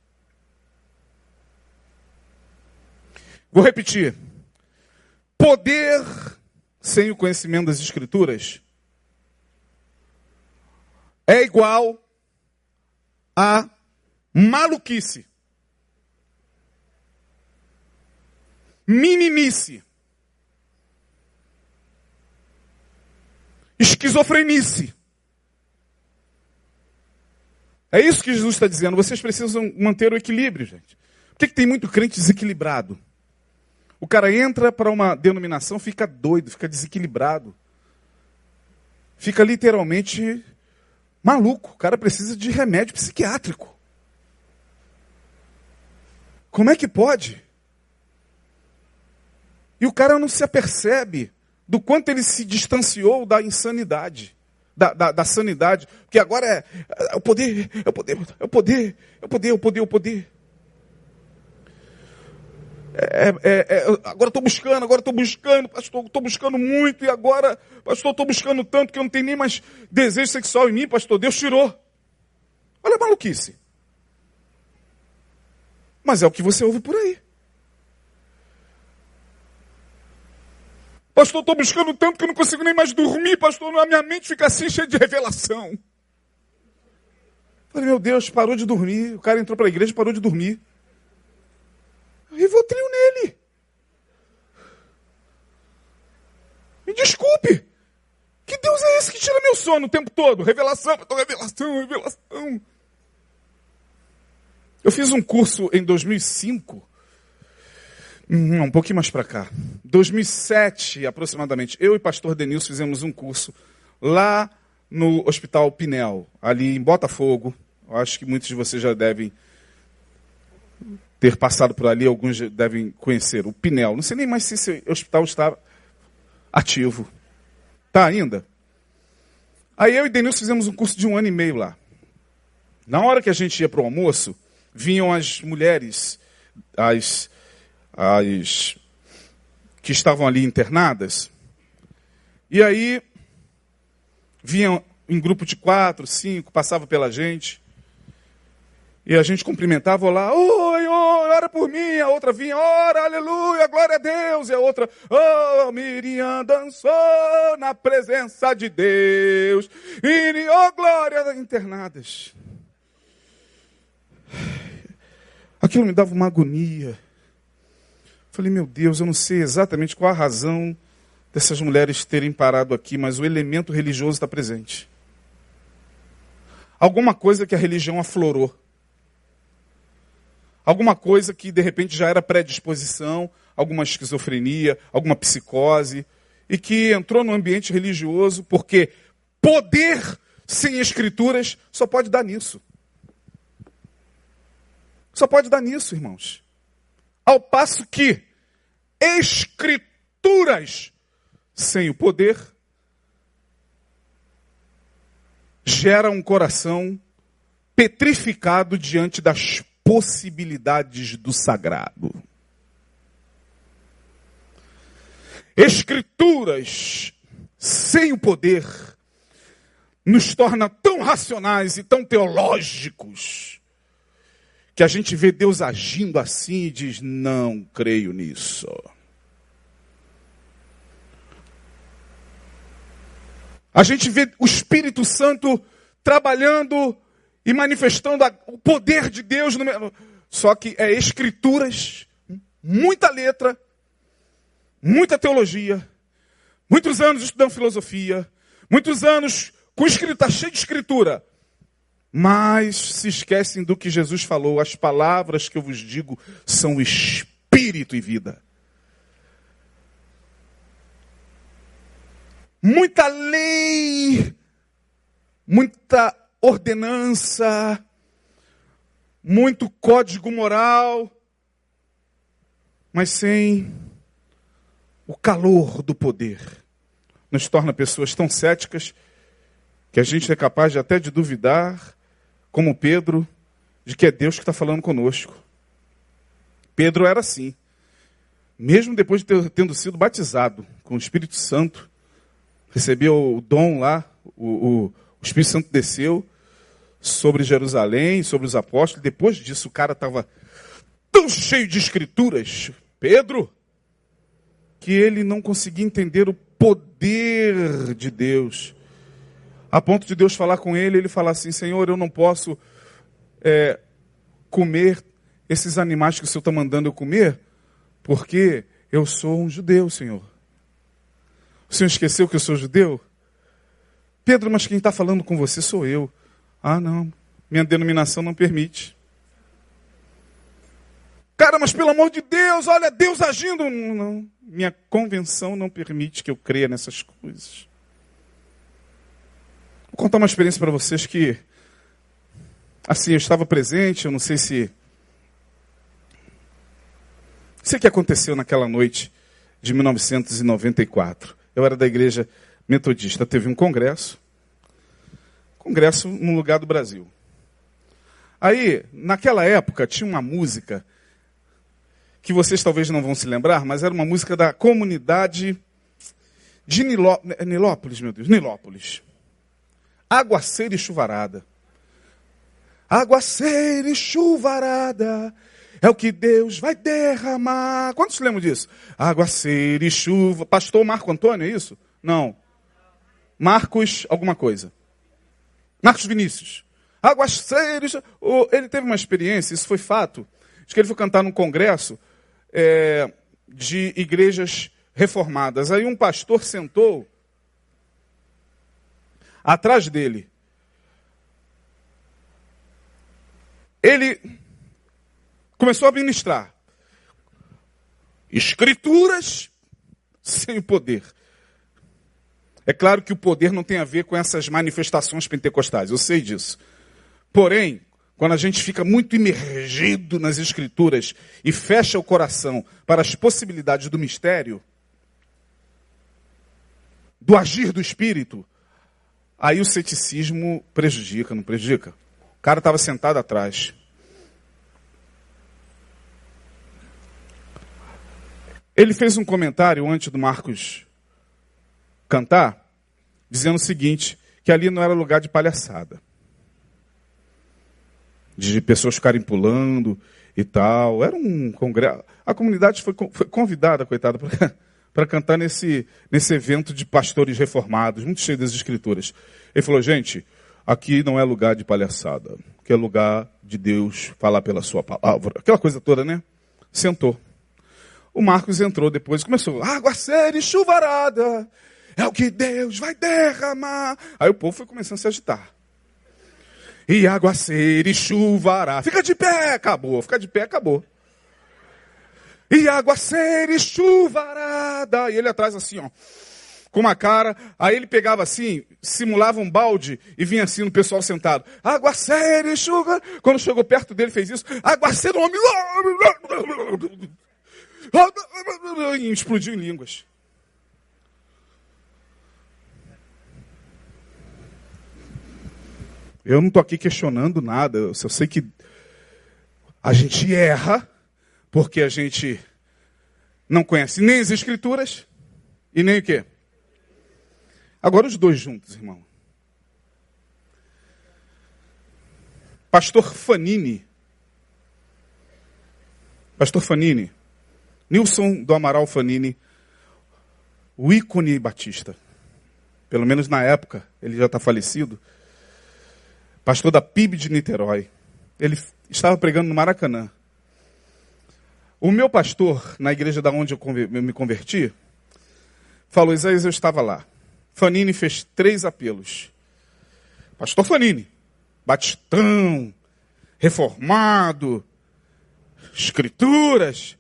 [SPEAKER 1] Vou repetir. Poder sem o conhecimento das Escrituras é igual a maluquice, minimice, esquizofrenice. É isso que Jesus está dizendo. Vocês precisam manter o equilíbrio, gente. Por que, que tem muito crente desequilibrado? O cara entra para uma denominação, fica doido, fica desequilibrado. Fica literalmente maluco. O cara precisa de remédio psiquiátrico. Como é que pode? E o cara não se apercebe do quanto ele se distanciou da insanidade, da, da, da sanidade, porque agora é, é, o poder, é o poder, é o poder, é o poder, é o poder, é o poder. É, é, é, agora estou buscando, agora estou buscando, pastor, estou buscando muito, e agora, pastor, estou buscando tanto que eu não tenho nem mais desejo sexual em mim, pastor, Deus tirou. Olha a maluquice. Mas é o que você ouve por aí. Pastor, estou buscando tanto que eu não consigo nem mais dormir, pastor. A minha mente fica assim cheia de revelação. Falei, meu Deus, parou de dormir. O cara entrou para a igreja e parou de dormir. Rivotril nele. Me desculpe. Que Deus é esse que tira meu sono o tempo todo? Revelação, revelação, revelação. Eu fiz um curso em 2005, hum, um pouquinho mais para cá, 2007 aproximadamente. Eu e pastor Denilson fizemos um curso lá no Hospital Pinel, ali em Botafogo. Eu acho que muitos de vocês já devem ter passado por ali, alguns devem conhecer, o Pinel. Não sei nem mais se esse hospital está ativo. Está ainda? Aí eu e Denilson fizemos um curso de um ano e meio lá. Na hora que a gente ia para o almoço, vinham as mulheres, as, as que estavam ali internadas, e aí vinham em grupo de quatro, cinco, passava pela gente. E a gente cumprimentava lá, oi, oi, ora por mim. A outra vinha, ora, aleluia, glória a Deus. E a outra, oh, Miriam dançou na presença de Deus. E, oh, glória, internadas. Aquilo me dava uma agonia. Falei, meu Deus, eu não sei exatamente qual a razão dessas mulheres terem parado aqui, mas o elemento religioso está presente. Alguma coisa que a religião aflorou alguma coisa que de repente já era predisposição, alguma esquizofrenia, alguma psicose, e que entrou no ambiente religioso, porque poder sem escrituras só pode dar nisso. Só pode dar nisso, irmãos. Ao passo que escrituras sem o poder gera um coração petrificado diante das possibilidades do sagrado. Escrituras sem o poder nos torna tão racionais e tão teológicos que a gente vê Deus agindo assim e diz: não creio nisso. A gente vê o Espírito Santo trabalhando e manifestando o poder de Deus. No, só que é escrituras, muita letra, muita teologia, muitos anos estudando filosofia, muitos anos com escrita cheia de escritura. Mas se esquecem do que Jesus falou, as palavras que eu vos digo são espírito e vida. Muita lei, muita ordenança, muito código moral, mas sem o calor do poder. Nos torna pessoas tão céticas que a gente é capaz de até de duvidar, como Pedro, de que é Deus que está falando conosco. Pedro era assim. Mesmo depois de ter, tendo sido batizado com o Espírito Santo, recebeu o dom lá, o, o o Espírito Santo desceu sobre Jerusalém, sobre os apóstolos. Depois disso, o cara estava tão cheio de escrituras, Pedro, que ele não conseguia entender o poder de Deus. A ponto de Deus falar com ele, ele falar assim: Senhor, eu não posso é, comer esses animais que o Senhor está mandando eu comer, porque eu sou um judeu, Senhor. O Senhor esqueceu que eu sou judeu? Pedro, mas quem está falando com você sou eu. Ah, não. Minha denominação não permite. Cara, mas pelo amor de Deus, olha Deus agindo. Não, minha convenção não permite que eu creia nessas coisas. Contar uma experiência para vocês que, assim, eu estava presente, eu não sei se. Sei o que aconteceu naquela noite de 1994. Eu era da igreja metodista, teve um congresso. Congresso num lugar do Brasil. Aí, naquela época, tinha uma música que vocês talvez não vão se lembrar, mas era uma música da comunidade de Niló... Nilópolis, meu Deus, Nilópolis. Aguaceira e chuvarada. Aguaceira e chuvarada é o que Deus vai derramar. Quantos lembram disso? Aguaceira e chuva. Pastor Marco Antônio, é isso? Não. Marcos, alguma coisa. Marcos Vinícius. Aguaceira e chuva. Ele teve uma experiência, isso foi fato. Acho que ele foi cantar num congresso é, de igrejas reformadas. Aí um pastor sentou atrás dele. Ele começou a ministrar. Escrituras sem poder. É claro que o poder não tem a ver com essas manifestações pentecostais, eu sei disso. Porém, quando a gente fica muito imergido nas Escrituras e fecha o coração para as possibilidades do mistério, do agir do Espírito, aí o ceticismo prejudica, não prejudica? O cara estava sentado atrás. Ele fez um comentário antes do Marcos cantar, dizendo o seguinte: que ali não era lugar de palhaçada de pessoas ficarem pulando e tal. Era um congresso. A comunidade foi, convidada, coitada, para cantar nesse, nesse evento de pastores reformados, muito cheio das escrituras. Ele falou, gente, aqui não é lugar de palhaçada, que é lugar de Deus falar pela sua palavra. Aquela coisa toda, né? Sentou. O Marcos entrou depois começou, aguaceiro e chuvarada, é o que Deus vai derramar. Aí o povo foi começando a se agitar e aguaceiro e chuvará. Fica de pé, acabou. Fica de pé, acabou. E aguaceiro e chuvarada. E ele atrás assim, ó. Com uma cara. Aí ele pegava assim, simulava um balde e vinha assim no pessoal sentado. Aguaceiro e chuva. Quando chegou perto dele, fez isso. Aguaceiro, homem. E explodiu em línguas. Eu não estou aqui questionando nada. Eu sei que a gente erra porque a gente não conhece nem as escrituras e nem o quê? Agora os dois juntos, irmão. Pastor Fanini. Pastor Fanini. Nilson do Amaral Fanini. O ícone batista. Pelo menos na época, ele já está falecido pastor da PIB de Niterói. Ele estava pregando no Maracanã. O meu pastor, na igreja da onde eu me converti, falou: Isaías, eu estava lá. Fanini fez três apelos. Pastor Fanini, batistão, reformado, escrituras.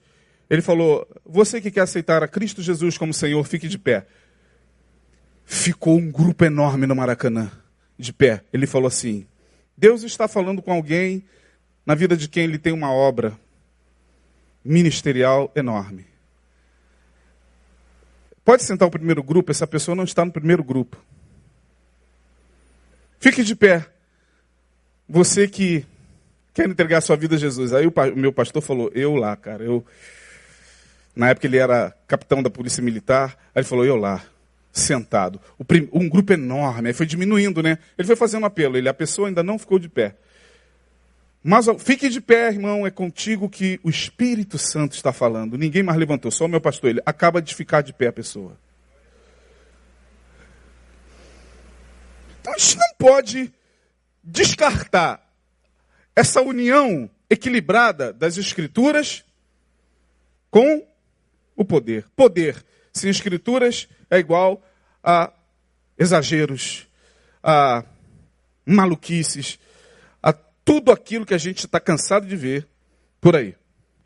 [SPEAKER 1] Ele falou: Você que quer aceitar a Cristo Jesus como Senhor, fique de pé. Ficou um grupo enorme no Maracanã, de pé. Ele falou assim: Deus está falando com alguém na vida de quem ele tem uma obra ministerial enorme. Pode sentar o primeiro grupo, essa pessoa não está no primeiro grupo. Fique de pé. Você que quer entregar sua vida a Jesus. Aí o, meu pastor falou, eu lá, cara, eu. Na época ele era capitão da polícia militar, aí ele falou, eu lá sentado. Um grupo enorme, aí foi diminuindo, né? Ele foi fazendo apelo, ele, a pessoa ainda não ficou de pé. Mas fique de pé, irmão, é contigo que o Espírito Santo está falando. Ninguém mais levantou, só o meu pastor. Ele acaba de ficar de pé a pessoa. Então a gente não pode descartar essa união equilibrada das escrituras com o poder. Poder sem escrituras é igual a exageros, a maluquices, tudo aquilo que a gente está cansado de ver por aí.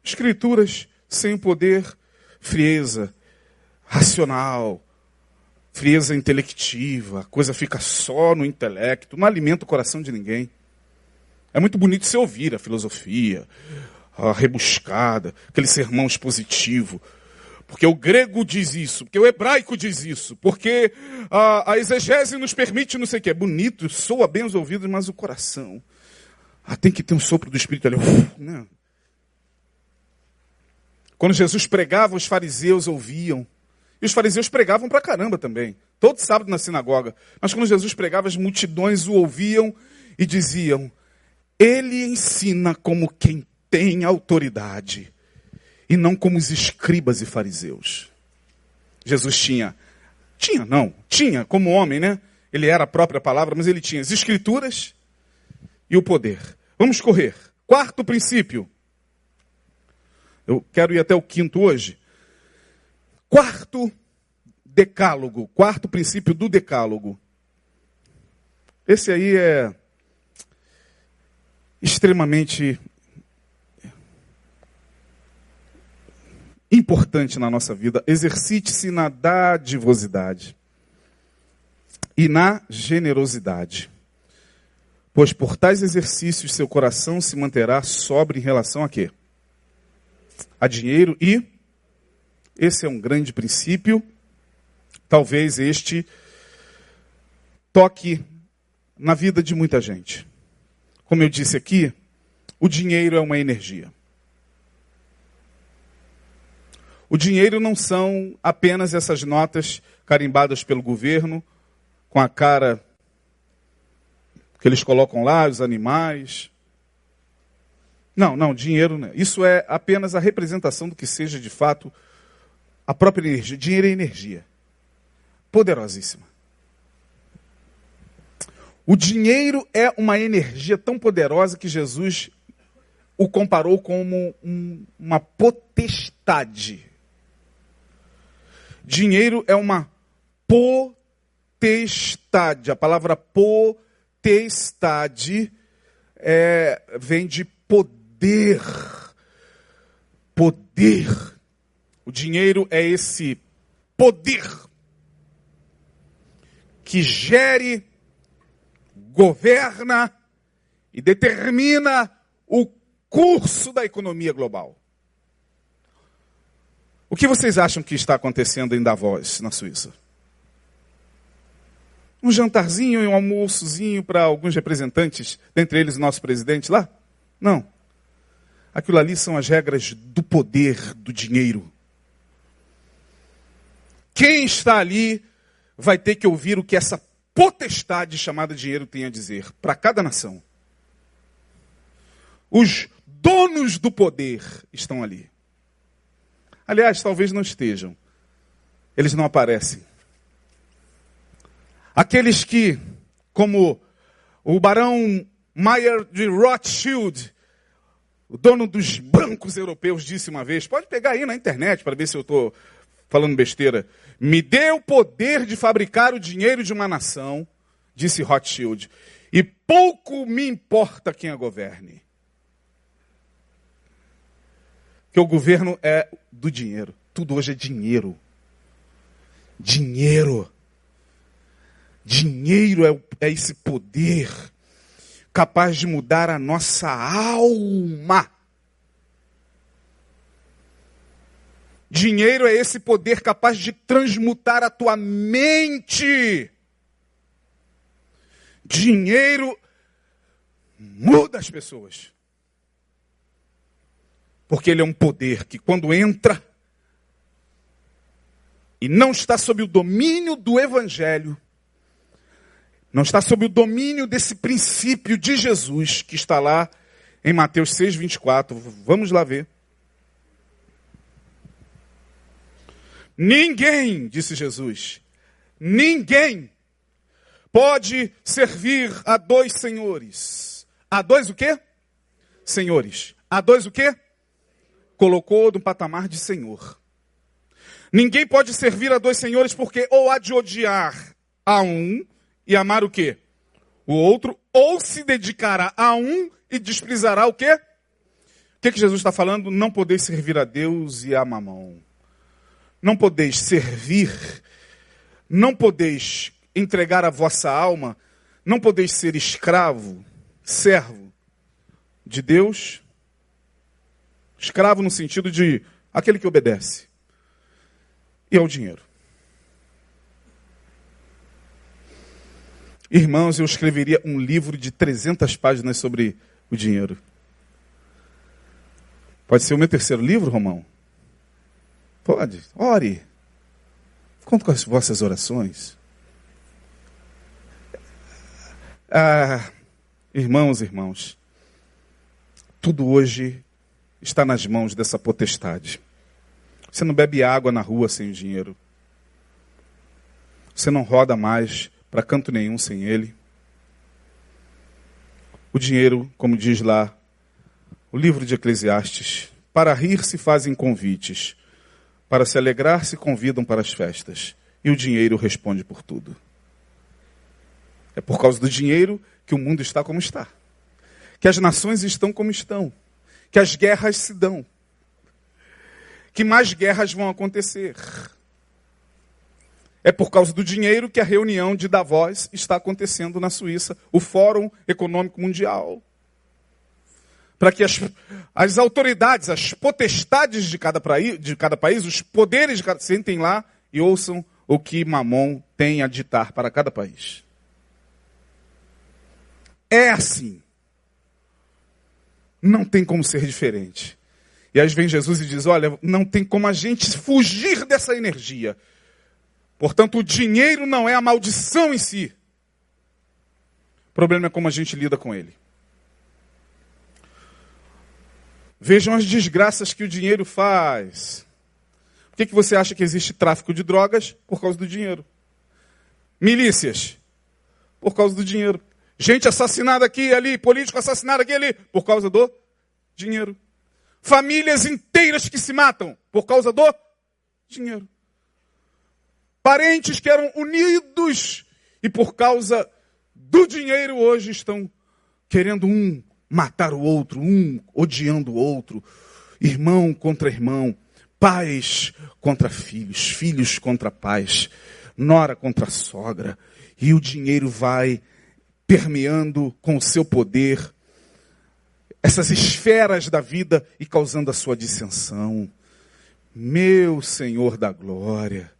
[SPEAKER 1] Escrituras sem o poder, frieza, racional, frieza intelectiva, a coisa fica só no intelecto, não alimenta o coração de ninguém. É muito bonito se ouvir a filosofia, a rebuscada, aquele sermão expositivo. Porque o grego diz isso, porque o hebraico diz isso, porque a, a exegese nos permite não sei o que. É bonito, soa bem os ouvidos, mas o coração. Ah, tem que ter um sopro do Espírito ali. Uf, né? Quando Jesus pregava, os fariseus ouviam. E os fariseus pregavam pra caramba também. Todo sábado na sinagoga. Mas quando Jesus pregava, as multidões o ouviam e diziam: Ele ensina como quem tem autoridade e não como os escribas e fariseus. Jesus tinha, tinha não, tinha como homem, né? Ele era a própria palavra, mas ele tinha as escrituras e o poder. Vamos correr. Quarto princípio. Eu quero ir até o quinto hoje. Quarto decálogo, quarto princípio do decálogo. Esse aí é extremamente importante na nossa vida. Exercite-se na dadivosidade e na generosidade. Pois por tais exercícios seu coração se manterá sobre em relação a quê? A dinheiro e esse é um grande princípio. Talvez este toque na vida de muita gente. Como eu disse aqui, o dinheiro é uma energia. O dinheiro não são apenas essas notas carimbadas pelo governo, com a cara que eles colocam lá, os animais. Não, não, dinheiro não. Isso é apenas a representação do que seja de fato a própria energia. Dinheiro é energia. Poderosíssima. O dinheiro é uma energia tão poderosa que Jesus o comparou como um, uma potestade. Dinheiro é uma potestade. A palavra potestade é, vem de poder. Poder. O dinheiro é esse poder que gere, governa e determina o curso da economia global. O que vocês acham que está acontecendo em Davos, na Suíça? Um jantarzinho e um almoçozinho para alguns representantes, dentre eles o nosso presidente lá? Não. Aquilo ali são as regras do poder, do dinheiro. Quem está ali vai ter que ouvir o que essa potestade chamada dinheiro tem a dizer para cada nação. Os donos do poder estão ali. Aliás, talvez não estejam. Eles não aparecem. Aqueles que, como o barão Mayer de Rothschild, o dono dos bancos europeus, disse uma vez, pode pegar aí na internet para ver se eu estou falando besteira. Me dê o poder de fabricar o dinheiro de uma nação, disse Rothschild, e pouco me importa quem a governe. que o governo é do dinheiro. Tudo hoje é dinheiro. Dinheiro. Dinheiro é, é esse poder capaz de mudar a nossa alma. Dinheiro é esse poder capaz de transmutar a tua mente. Dinheiro muda as pessoas. Porque ele é um poder que, quando entra e não está sob o domínio do Evangelho, não está sob o domínio desse princípio de Jesus que está lá em Mateus 6, 24. Vamos lá ver. Ninguém, disse Jesus, ninguém pode servir a dois senhores. A dois o quê? senhores. A dois o quê? Colocou no patamar de senhor. Ninguém pode servir a dois senhores porque ou há de odiar a um e amar o quê? O outro, ou se dedicará a um e desprezará o quê? O que, que Jesus está falando? Não podeis servir a Deus e a mamão. Não podeis servir, não podeis entregar a vossa alma, não podeis ser escravo, servo de Deus, escravo no sentido de aquele que obedece, e ao dinheiro. Irmãos, eu escreveria um livro de 300 páginas sobre o dinheiro. Pode ser o meu terceiro livro, Romão? Pode. Ore. Conto com as vossas orações. Ah, irmãos, irmãos, tudo hoje está nas mãos dessa potestade. Você não bebe água na rua sem dinheiro. Você não roda mais para canto nenhum sem ele. O dinheiro, como diz lá o livro de Eclesiastes, para rir se fazem convites, para se alegrar se convidam para as festas, e o dinheiro responde por tudo. É por causa do dinheiro que o mundo está como está. Que as nações estão como estão. Que as guerras se dão. Que mais guerras vão acontecer. É por causa do dinheiro que a reunião de Davos está acontecendo na Suíça, o Fórum Econômico Mundial. Para que as, as autoridades, as potestades de cada, praí, de cada país, os poderes de cada, sentem lá e ouçam o que Mamon tem a ditar para cada país. É assim. Não tem como ser diferente. E aí vem Jesus e diz: Olha, não tem como a gente fugir dessa energia. Portanto, o dinheiro não é a maldição em si. O problema é como a gente lida com ele. Vejam as desgraças que o dinheiro faz. Por que, que você acha que existe tráfico de drogas? Por causa do dinheiro. Milícias. Por causa do dinheiro. Gente assassinada aqui e ali, político assassinado aqui e ali, por causa do dinheiro. Famílias inteiras que se matam por causa do dinheiro. Parentes que eram unidos e por causa do dinheiro hoje estão querendo um matar o outro, um odiando o outro, irmão contra irmão, pais contra filhos, filhos contra pais, nora contra sogra, e o dinheiro vai permeando com o seu poder essas esferas da vida e causando a sua dissensão. Meu Senhor da glória,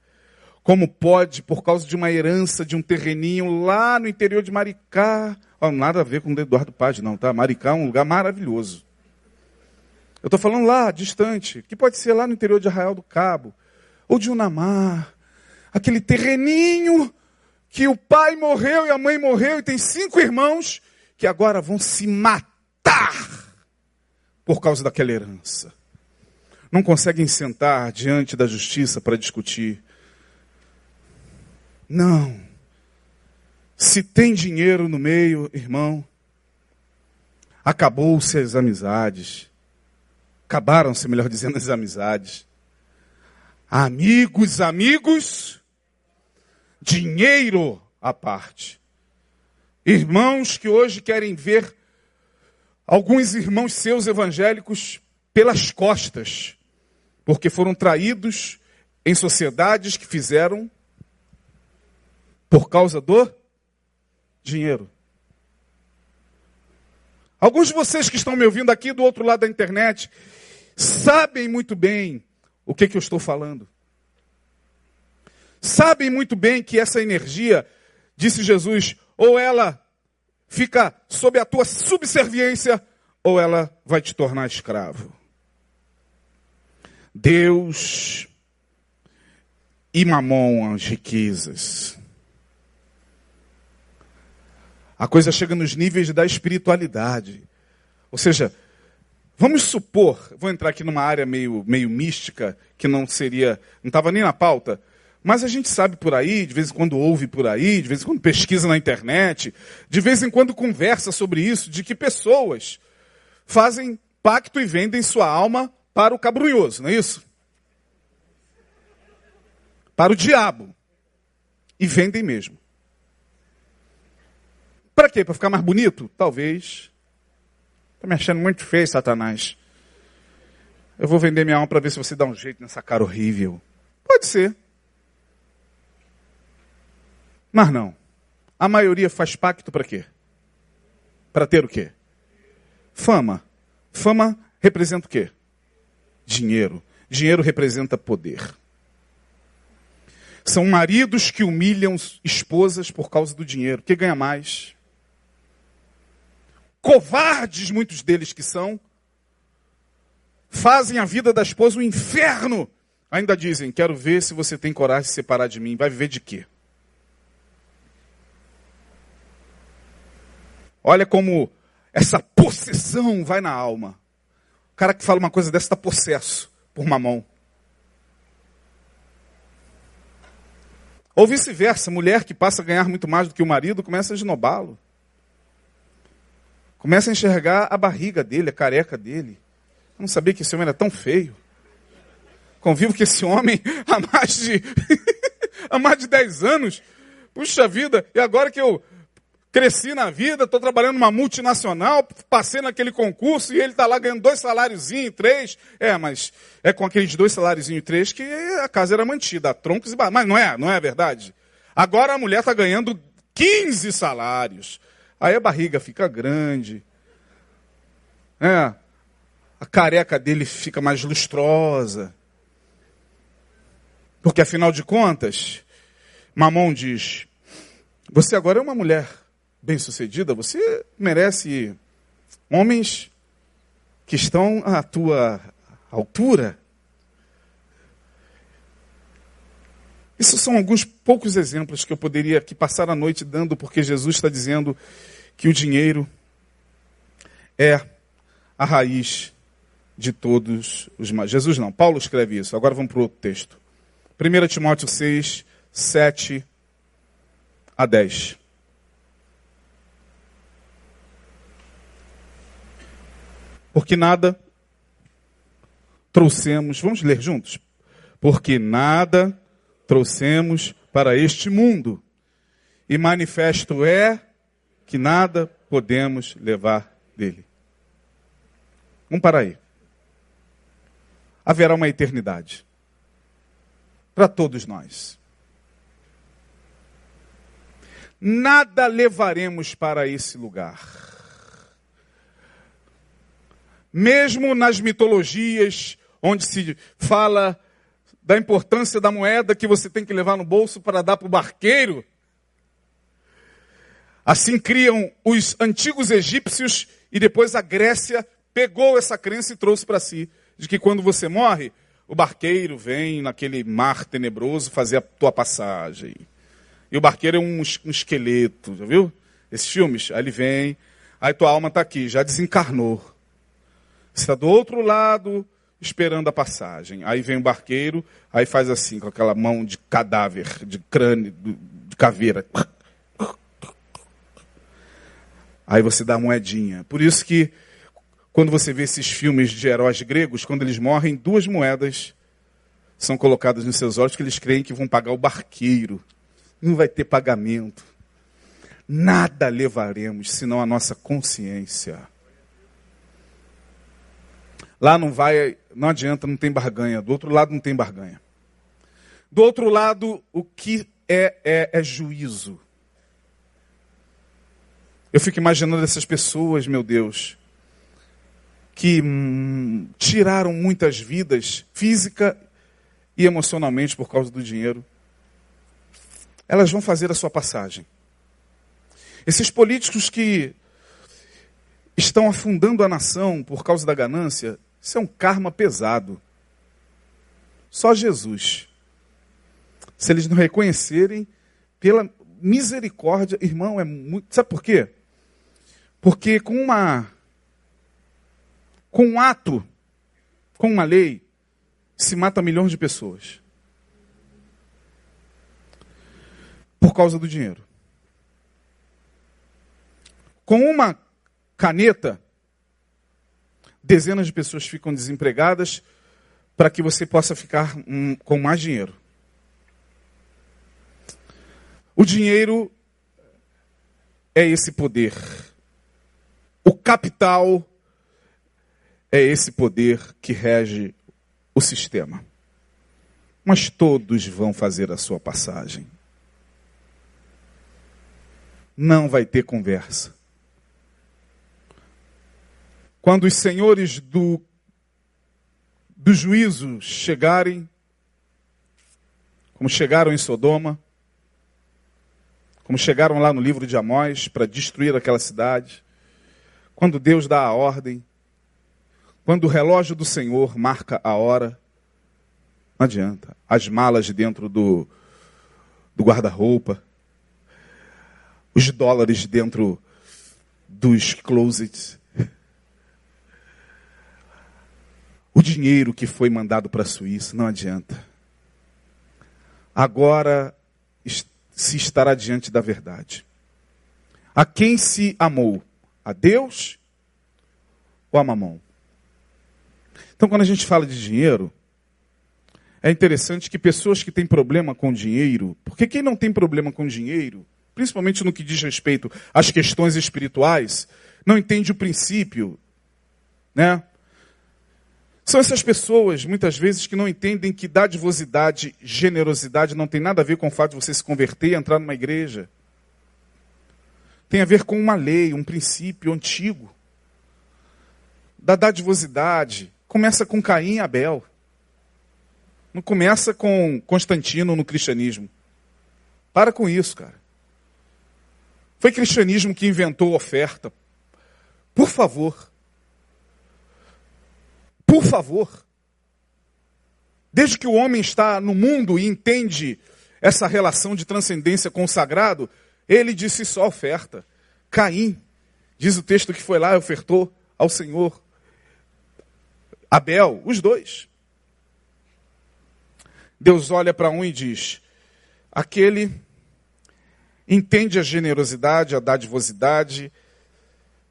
[SPEAKER 1] como pode, por causa de uma herança de um terreninho lá no interior de Maricá, oh, nada a ver com o Eduardo Paz, não, tá? Maricá é um lugar maravilhoso. Eu estou falando lá, distante, que pode ser lá no interior de Arraial do Cabo, ou de Unamar, aquele terreninho que o pai morreu e a mãe morreu e tem cinco irmãos que agora vão se matar por causa daquela herança. Não conseguem sentar diante da justiça para discutir. Não. Se tem dinheiro no meio, irmão, acabou-se as amizades. Acabaram-se, melhor dizendo, as amizades. Amigos, amigos, dinheiro à parte. Irmãos que hoje querem ver alguns irmãos seus evangélicos pelas costas, porque foram traídos em sociedades que fizeram por causa do dinheiro. Alguns de vocês que estão me ouvindo aqui do outro lado da internet sabem muito bem o que, que eu estou falando sabem muito bem que essa energia, disse Jesus, ou ela fica sob a tua subserviência, ou ela vai te tornar escravo. Deus e mamon as riquezas. A coisa chega nos níveis da espiritualidade. Ou seja, vamos supor, vou entrar aqui numa área meio, meio mística, que não seria, não estava nem na pauta, mas a gente sabe por aí, de vez em quando ouve por aí, de vez em quando pesquisa na internet, de vez em quando conversa sobre isso, de que pessoas fazem pacto e vendem sua alma para o cabrunhoso, não é isso? Para o diabo. E vendem mesmo. Para quê? Para ficar mais bonito? Talvez. Está me achando muito feio, Satanás. Eu vou vender minha alma para ver se você dá um jeito nessa cara horrível. Pode ser. Mas não. A maioria faz pacto para quê? Para ter o quê? Fama. Fama representa o quê? Dinheiro. Dinheiro representa poder. São maridos que humilham esposas por causa do dinheiro. Que ganha mais? Covardes, muitos deles que são, fazem a vida da esposa um inferno. Ainda dizem: Quero ver se você tem coragem de se separar de mim. Vai viver de quê? Olha como essa possessão vai na alma. O cara que fala uma coisa dessa está possesso por mamão. Ou vice-versa, mulher que passa a ganhar muito mais do que o marido começa a esnobá-lo. Começa a enxergar a barriga dele, a careca dele. Eu não sabia que esse homem era tão feio. Convivo com esse homem há mais de há mais de 10 anos. Puxa vida, e agora que eu cresci na vida, estou trabalhando numa multinacional, passei naquele concurso e ele está lá ganhando dois saláriozinhos, três. É, mas é com aqueles dois saláriozinhos, três que a casa era mantida, a troncos e barras. Mas não é, não é verdade. Agora a mulher está ganhando 15 salários. Aí a barriga fica grande. É, a careca dele fica mais lustrosa. Porque afinal de contas, Mamon diz: Você agora é uma mulher bem-sucedida, você merece homens que estão à tua altura. Esses são alguns poucos exemplos que eu poderia aqui passar a noite dando, porque Jesus está dizendo que o dinheiro é a raiz de todos os males. Jesus não, Paulo escreve isso. Agora vamos para outro texto. 1 Timóteo 6, 7 a 10. Porque nada trouxemos, vamos ler juntos? Porque nada trouxemos para este mundo, e manifesto é que nada podemos levar dele. Vamos parar aí. Haverá uma eternidade para todos nós. Nada levaremos para esse lugar mesmo nas mitologias, onde se fala da importância da moeda que você tem que levar no bolso para dar para o barqueiro. Assim criam os antigos egípcios e depois a Grécia pegou essa crença e trouxe para si, de que quando você morre, o barqueiro vem naquele mar tenebroso fazer a tua passagem. E o barqueiro é um, um esqueleto, já viu? Esses filmes? Aí ele vem, aí tua alma está aqui, já desencarnou está do outro lado esperando a passagem. Aí vem o barqueiro, aí faz assim, com aquela mão de cadáver, de crânio, de caveira. Aí você dá a moedinha. Por isso que, quando você vê esses filmes de heróis gregos, quando eles morrem, duas moedas são colocadas nos seus olhos, que eles creem que vão pagar o barqueiro. Não vai ter pagamento. Nada levaremos senão a nossa consciência. Lá não vai, não adianta, não tem barganha. Do outro lado não tem barganha. Do outro lado, o que é, é, é juízo. Eu fico imaginando essas pessoas, meu Deus, que hum, tiraram muitas vidas, física e emocionalmente, por causa do dinheiro. Elas vão fazer a sua passagem. Esses políticos que estão afundando a nação por causa da ganância, isso é um karma pesado. Só Jesus. Se eles não reconhecerem, pela misericórdia, irmão, é muito. Sabe por quê? Porque com uma. Com um ato, com uma lei, se mata milhões de pessoas. Por causa do dinheiro. Com uma caneta, dezenas de pessoas ficam desempregadas para que você possa ficar um, com mais dinheiro. O dinheiro é esse poder. O capital é esse poder que rege o sistema. Mas todos vão fazer a sua passagem. Não vai ter conversa. Quando os senhores do, do juízo chegarem, como chegaram em Sodoma, como chegaram lá no livro de Amós para destruir aquela cidade, quando Deus dá a ordem, quando o relógio do Senhor marca a hora, não adianta. As malas dentro do, do guarda-roupa, os dólares dentro dos closets, o dinheiro que foi mandado para a Suíça, não adianta. Agora se estará diante da verdade. A quem se amou? A Deus ou a mamão? Então, quando a gente fala de dinheiro, é interessante que pessoas que têm problema com dinheiro, porque quem não tem problema com dinheiro, principalmente no que diz respeito às questões espirituais, não entende o princípio, né? São essas pessoas, muitas vezes, que não entendem que dadivosidade, generosidade não tem nada a ver com o fato de você se converter e entrar numa igreja. Tem a ver com uma lei, um princípio antigo. Da dadivosidade, começa com Caim e Abel. Não começa com Constantino no cristianismo. Para com isso, cara. Foi cristianismo que inventou oferta. Por favor. Por favor. Desde que o homem está no mundo e entende essa relação de transcendência com o sagrado, ele disse só oferta. Caim, diz o texto que foi lá e ofertou ao Senhor. Abel, os dois. Deus olha para um e diz: aquele entende a generosidade, a dadivosidade,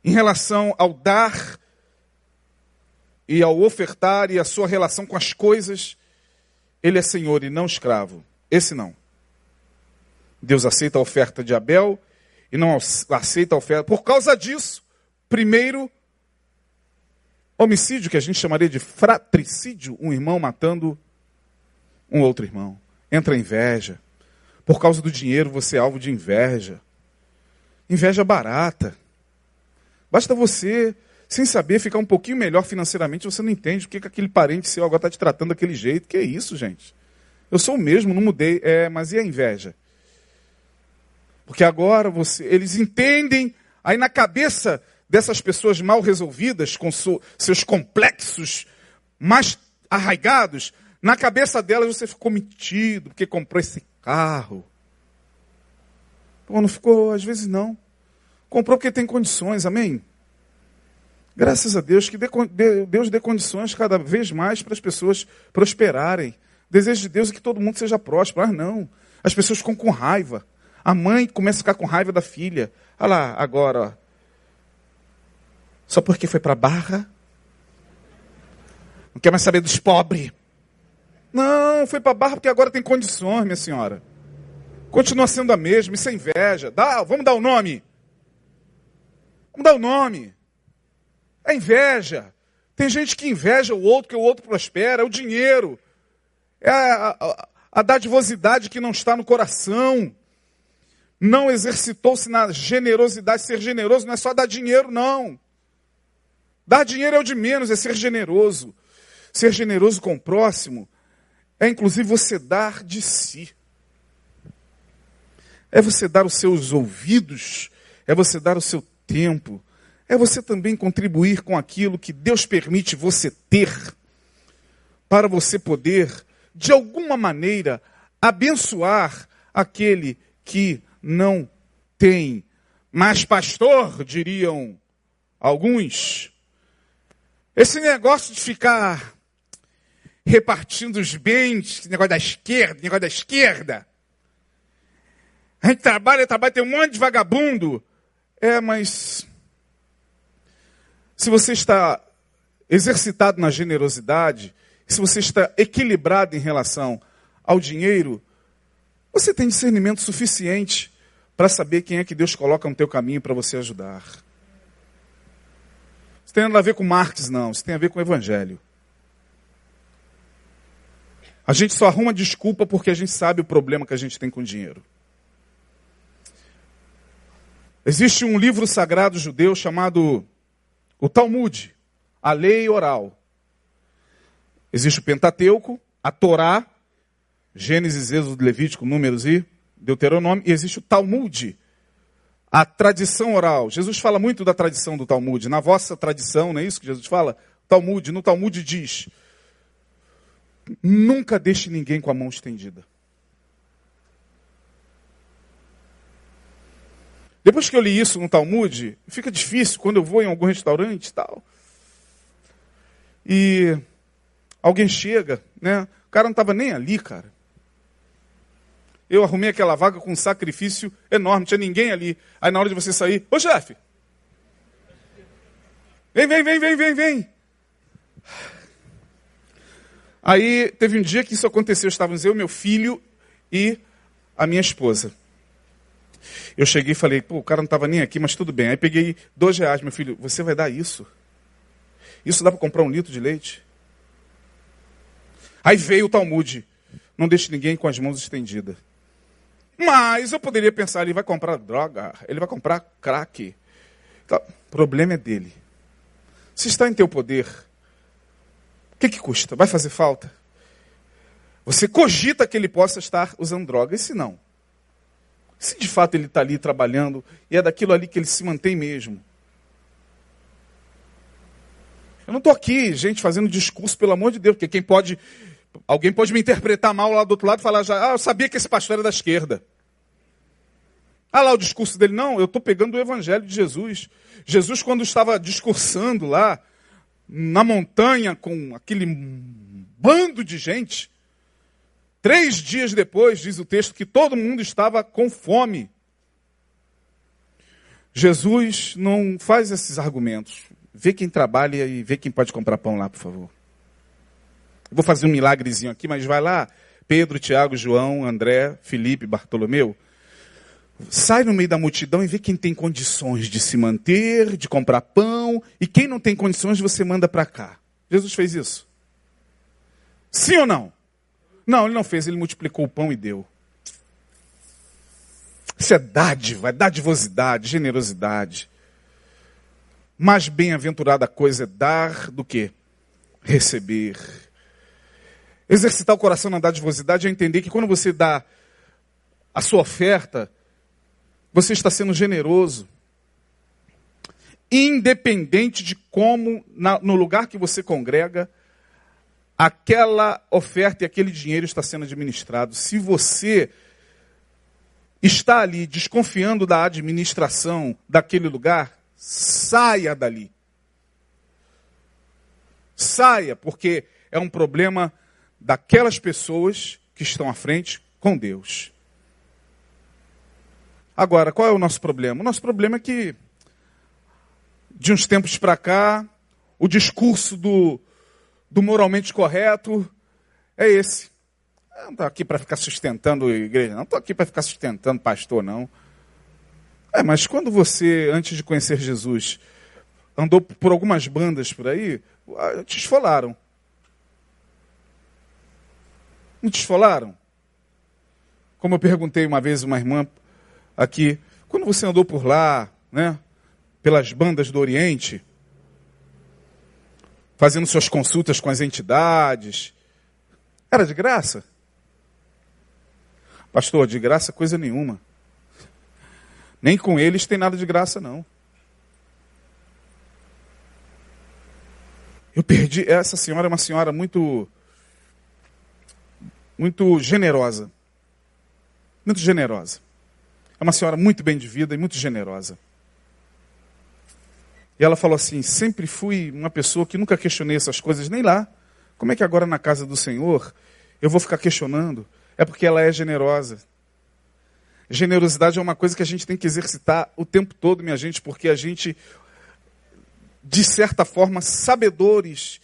[SPEAKER 1] em relação ao dar e ao ofertar e a sua relação com as coisas, ele é senhor e não escravo. Esse não. Deus aceita a oferta de Abel e não aceita a oferta. Por causa disso, primeiro, homicídio, que a gente chamaria de fratricídio, um irmão matando um outro irmão. Entra inveja. Por causa do dinheiro, você é alvo de inveja. Inveja barata. Basta você, sem saber, ficar um pouquinho melhor financeiramente, você não entende o que, que aquele parente seu agora está te tratando daquele jeito. Que é isso, gente? Eu sou o mesmo, não mudei. É, mas e a inveja? Porque agora você, eles entendem, aí na cabeça dessas pessoas mal resolvidas, com seus complexos mais arraigados, na cabeça delas você ficou metido porque comprou esse carro. Pô, não ficou, às vezes não. Comprou porque tem condições, amém? Graças a Deus, que Deus dê condições cada vez mais para as pessoas prosperarem. Desejo de Deus é que todo mundo seja próspero. Mas não. As pessoas ficam com raiva. A mãe começa a ficar com raiva da filha. Olha lá, agora, ó. Só porque foi para barra? Não quer mais saber dos pobres. Não, foi para Barra porque agora tem condições, minha senhora. Continua sendo a mesma, isso é inveja. Dá, vamos dar o nome. Vamos dar o nome. É inveja. Tem gente que inveja o outro, que o outro prospera, é o dinheiro. É a, a, a dadivosidade que não está no coração. Não exercitou-se na generosidade. Ser generoso não é só dar dinheiro, não. Dar dinheiro é o de menos, é ser generoso. Ser generoso com o próximo é inclusive você dar de si. É você dar os seus ouvidos, é você dar o seu tempo, é você também contribuir com aquilo que Deus permite você ter, para você poder, de alguma maneira, abençoar aquele que não tem. Mas, pastor, diriam alguns, esse negócio de ficar repartindo os bens, negócio da esquerda, negócio da esquerda. A gente trabalha, trabalha, tem um monte de vagabundo. É, mas se você está exercitado na generosidade, se você está equilibrado em relação ao dinheiro, você tem discernimento suficiente para saber quem é que Deus coloca no teu caminho para você ajudar. Isso tem nada a ver com Marx, não. Isso tem a ver com o Evangelho. A gente só arruma desculpa porque a gente sabe o problema que a gente tem com dinheiro. Existe um livro sagrado judeu chamado o Talmud, a lei oral. Existe o Pentateuco, a Torá, Gênesis, Êxodo, Levítico, Números e Deuteronômio, e existe o Talmud, a tradição oral. Jesus fala muito da tradição do Talmud. Na vossa tradição, não é isso que Jesus fala? Talmud, no Talmud diz: nunca deixe ninguém com a mão estendida. Depois que eu li isso no Talmud, fica difícil quando eu vou em algum restaurante e tal. E alguém chega, né? O cara não estava nem ali, cara. Eu arrumei aquela vaga com um sacrifício enorme, tinha ninguém ali. Aí na hora de você sair, ô chefe! Vem, vem, vem, vem, vem, vem. Aí teve um dia que isso aconteceu, estávamos eu, meu filho e a minha esposa. Eu cheguei e falei, pô, o cara não estava nem aqui, mas tudo bem. Aí peguei dois reais, meu filho, você vai dar isso? Isso dá para comprar um litro de leite? Aí veio o Talmud. Não deixe ninguém com as mãos estendidas. Mas eu poderia pensar, ele vai comprar droga, ele vai comprar crack. Então, o problema é dele. Se está em teu poder, o que, que custa? Vai fazer falta? Você cogita que ele possa estar usando droga, e se não? Se de fato ele está ali trabalhando e é daquilo ali que ele se mantém mesmo. Eu não estou aqui, gente, fazendo discurso, pelo amor de Deus, porque quem pode. Alguém pode me interpretar mal lá do outro lado e falar já, ah, eu sabia que esse pastor era da esquerda. Ah lá o discurso dele. Não, eu estou pegando o evangelho de Jesus. Jesus, quando estava discursando lá, na montanha, com aquele bando de gente, Três dias depois, diz o texto, que todo mundo estava com fome. Jesus não faz esses argumentos. Vê quem trabalha e vê quem pode comprar pão lá, por favor. Vou fazer um milagrezinho aqui, mas vai lá. Pedro, Tiago, João, André, Felipe, Bartolomeu. Sai no meio da multidão e vê quem tem condições de se manter, de comprar pão, e quem não tem condições você manda para cá. Jesus fez isso? Sim ou não? Não, ele não fez, ele multiplicou o pão e deu. Isso é dádiva, é dadivosidade, generosidade. Mais bem-aventurada coisa é dar do que receber. Exercitar o coração na dadivosidade é entender que quando você dá a sua oferta, você está sendo generoso. Independente de como, na, no lugar que você congrega, aquela oferta e aquele dinheiro está sendo administrado. Se você está ali desconfiando da administração daquele lugar, saia dali. Saia, porque é um problema daquelas pessoas que estão à frente com Deus. Agora, qual é o nosso problema? O nosso problema é que, de uns tempos para cá, o discurso do, do moralmente correto é esse. Eu não estou aqui para ficar sustentando a igreja, não estou aqui para ficar sustentando pastor, não. É, mas quando você, antes de conhecer Jesus, andou por algumas bandas por aí, ah, te esfolaram. Não te esfolaram? Como eu perguntei uma vez uma irmã aqui, quando você andou por lá, né, pelas bandas do Oriente, fazendo suas consultas com as entidades. Era de graça? Pastor, de graça coisa nenhuma. Nem com eles tem nada de graça, não. Eu perdi. Essa senhora é uma senhora muito. Muito generosa. Muito generosa. É uma senhora muito bem de vida e muito generosa. E ela falou assim: sempre fui uma pessoa que nunca questionei essas coisas, nem lá. Como é que agora na casa do Senhor eu vou ficar questionando? É porque ela é generosa. Generosidade é uma coisa que a gente tem que exercitar o tempo todo, minha gente, porque a gente de certa forma, sabedores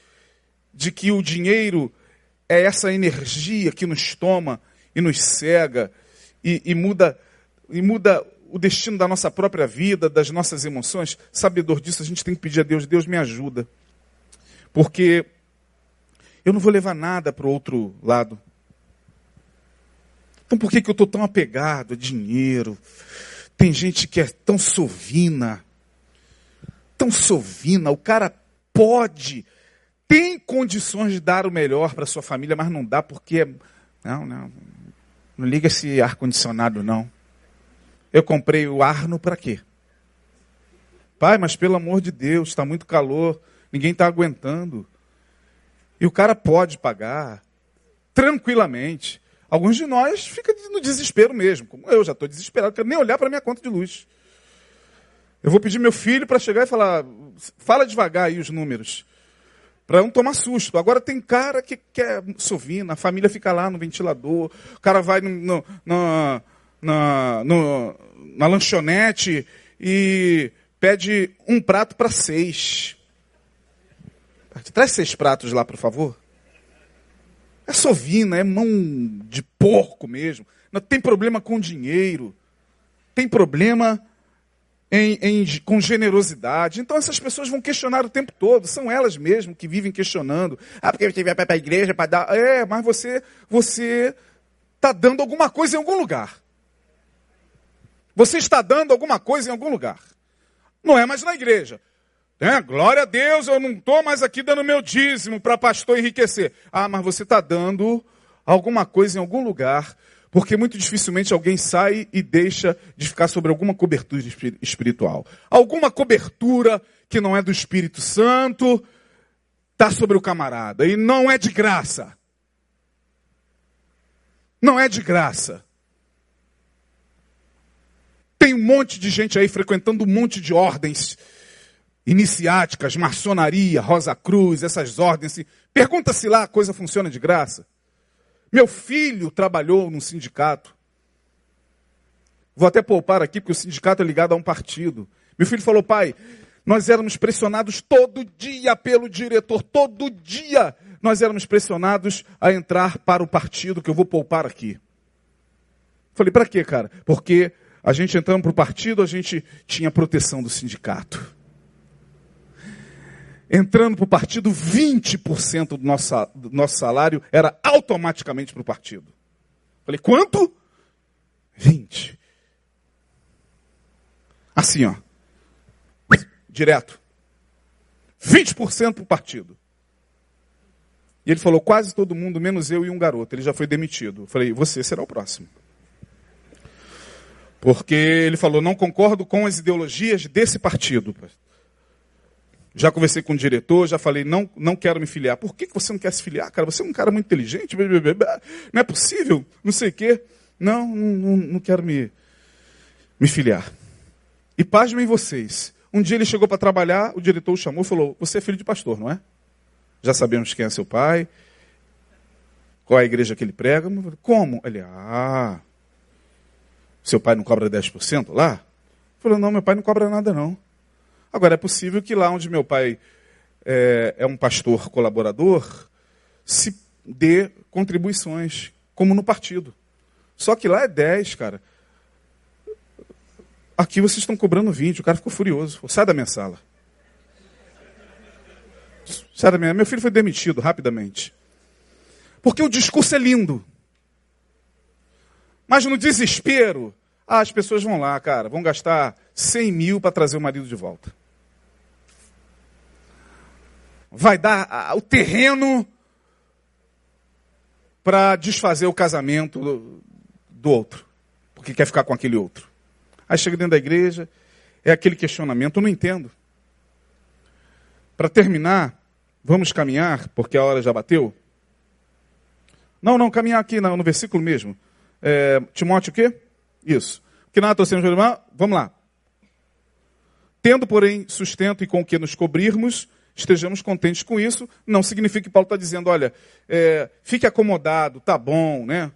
[SPEAKER 1] de que o dinheiro é essa energia que nos toma e nos cega e, e muda e muda o destino da nossa própria vida, das nossas emoções, sabedor disso, a gente tem que pedir a Deus, Deus me ajuda. Porque eu não vou levar nada para o outro lado. Então por que, que eu estou tão apegado a dinheiro? Tem gente que é tão sovina, tão sovina, o cara pode, tem condições de dar o melhor para sua família, mas não dá porque. Não, não. Não liga esse ar-condicionado, não. Eu comprei o Arno para quê? Pai, mas pelo amor de Deus, está muito calor, ninguém está aguentando. E o cara pode pagar tranquilamente. Alguns de nós ficam no desespero mesmo, como eu já estou desesperado, quero nem olhar para minha conta de luz. Eu vou pedir meu filho para chegar e falar, fala devagar aí os números, para não tomar susto. Agora tem cara que quer sovina, a família fica lá no ventilador, o cara vai no, no, no no, na lanchonete e pede um prato para seis. Traz seis pratos lá, por favor. É sovina, é mão de porco mesmo. Não tem problema com dinheiro. Tem problema em, em, com generosidade. Então essas pessoas vão questionar o tempo todo. São elas mesmas que vivem questionando. Ah, porque você vai para a igreja para dar. É, mas você você está dando alguma coisa em algum lugar. Você está dando alguma coisa em algum lugar. Não é mais na igreja. É, glória a Deus, eu não estou mais aqui dando meu dízimo para pastor enriquecer. Ah, mas você está dando alguma coisa em algum lugar, porque muito dificilmente alguém sai e deixa de ficar sobre alguma cobertura espiritual. Alguma cobertura que não é do Espírito Santo está sobre o camarada. E não é de graça. Não é de graça. Tem um monte de gente aí frequentando um monte de ordens iniciáticas, maçonaria, Rosa Cruz, essas ordens. Assim. Pergunta se lá a coisa funciona de graça. Meu filho trabalhou num sindicato. Vou até poupar aqui, porque o sindicato é ligado a um partido. Meu filho falou, pai, nós éramos pressionados todo dia pelo diretor, todo dia nós éramos pressionados a entrar para o partido que eu vou poupar aqui. Falei, para quê, cara? Porque a gente entrando para o partido, a gente tinha proteção do sindicato. Entrando para o partido, 20% do nosso, do nosso salário era automaticamente para o partido. Falei, quanto? 20. Assim, ó. Direto. 20% para o partido. E ele falou, quase todo mundo, menos eu e um garoto. Ele já foi demitido. Falei, você será o próximo. Porque ele falou: não concordo com as ideologias desse partido. Já conversei com o diretor, já falei: não, não quero me filiar. Por que você não quer se filiar, cara? Você é um cara muito inteligente, não é possível, não sei o quê. Não, não, não quero me, me filiar. E pasmem vocês. Um dia ele chegou para trabalhar, o diretor o chamou e falou: Você é filho de pastor, não é? Já sabemos quem é seu pai, qual é a igreja que ele prega. Como? Ele, ah, seu pai não cobra 10% lá? Falou, não, meu pai não cobra nada não. Agora, é possível que lá onde meu pai é, é um pastor colaborador, se dê contribuições, como no partido. Só que lá é 10, cara. Aqui vocês estão cobrando 20. O cara ficou furioso. Sai da minha sala. Sai da minha... Meu filho foi demitido rapidamente. Porque o discurso é lindo. Mas no desespero, ah, as pessoas vão lá, cara, vão gastar 100 mil para trazer o marido de volta. Vai dar ah, o terreno para desfazer o casamento do, do outro, porque quer ficar com aquele outro. Aí chega dentro da igreja, é aquele questionamento, eu não entendo. Para terminar, vamos caminhar, porque a hora já bateu? Não, não, caminhar aqui no, versículo mesmo. É, Timóteo o quê? Isso. Que nada torcemos irmã, vamos lá. Tendo, porém, sustento e com o que nos cobrirmos, estejamos contentes com isso, não significa que Paulo está dizendo, olha, é, fique acomodado, tá bom, né?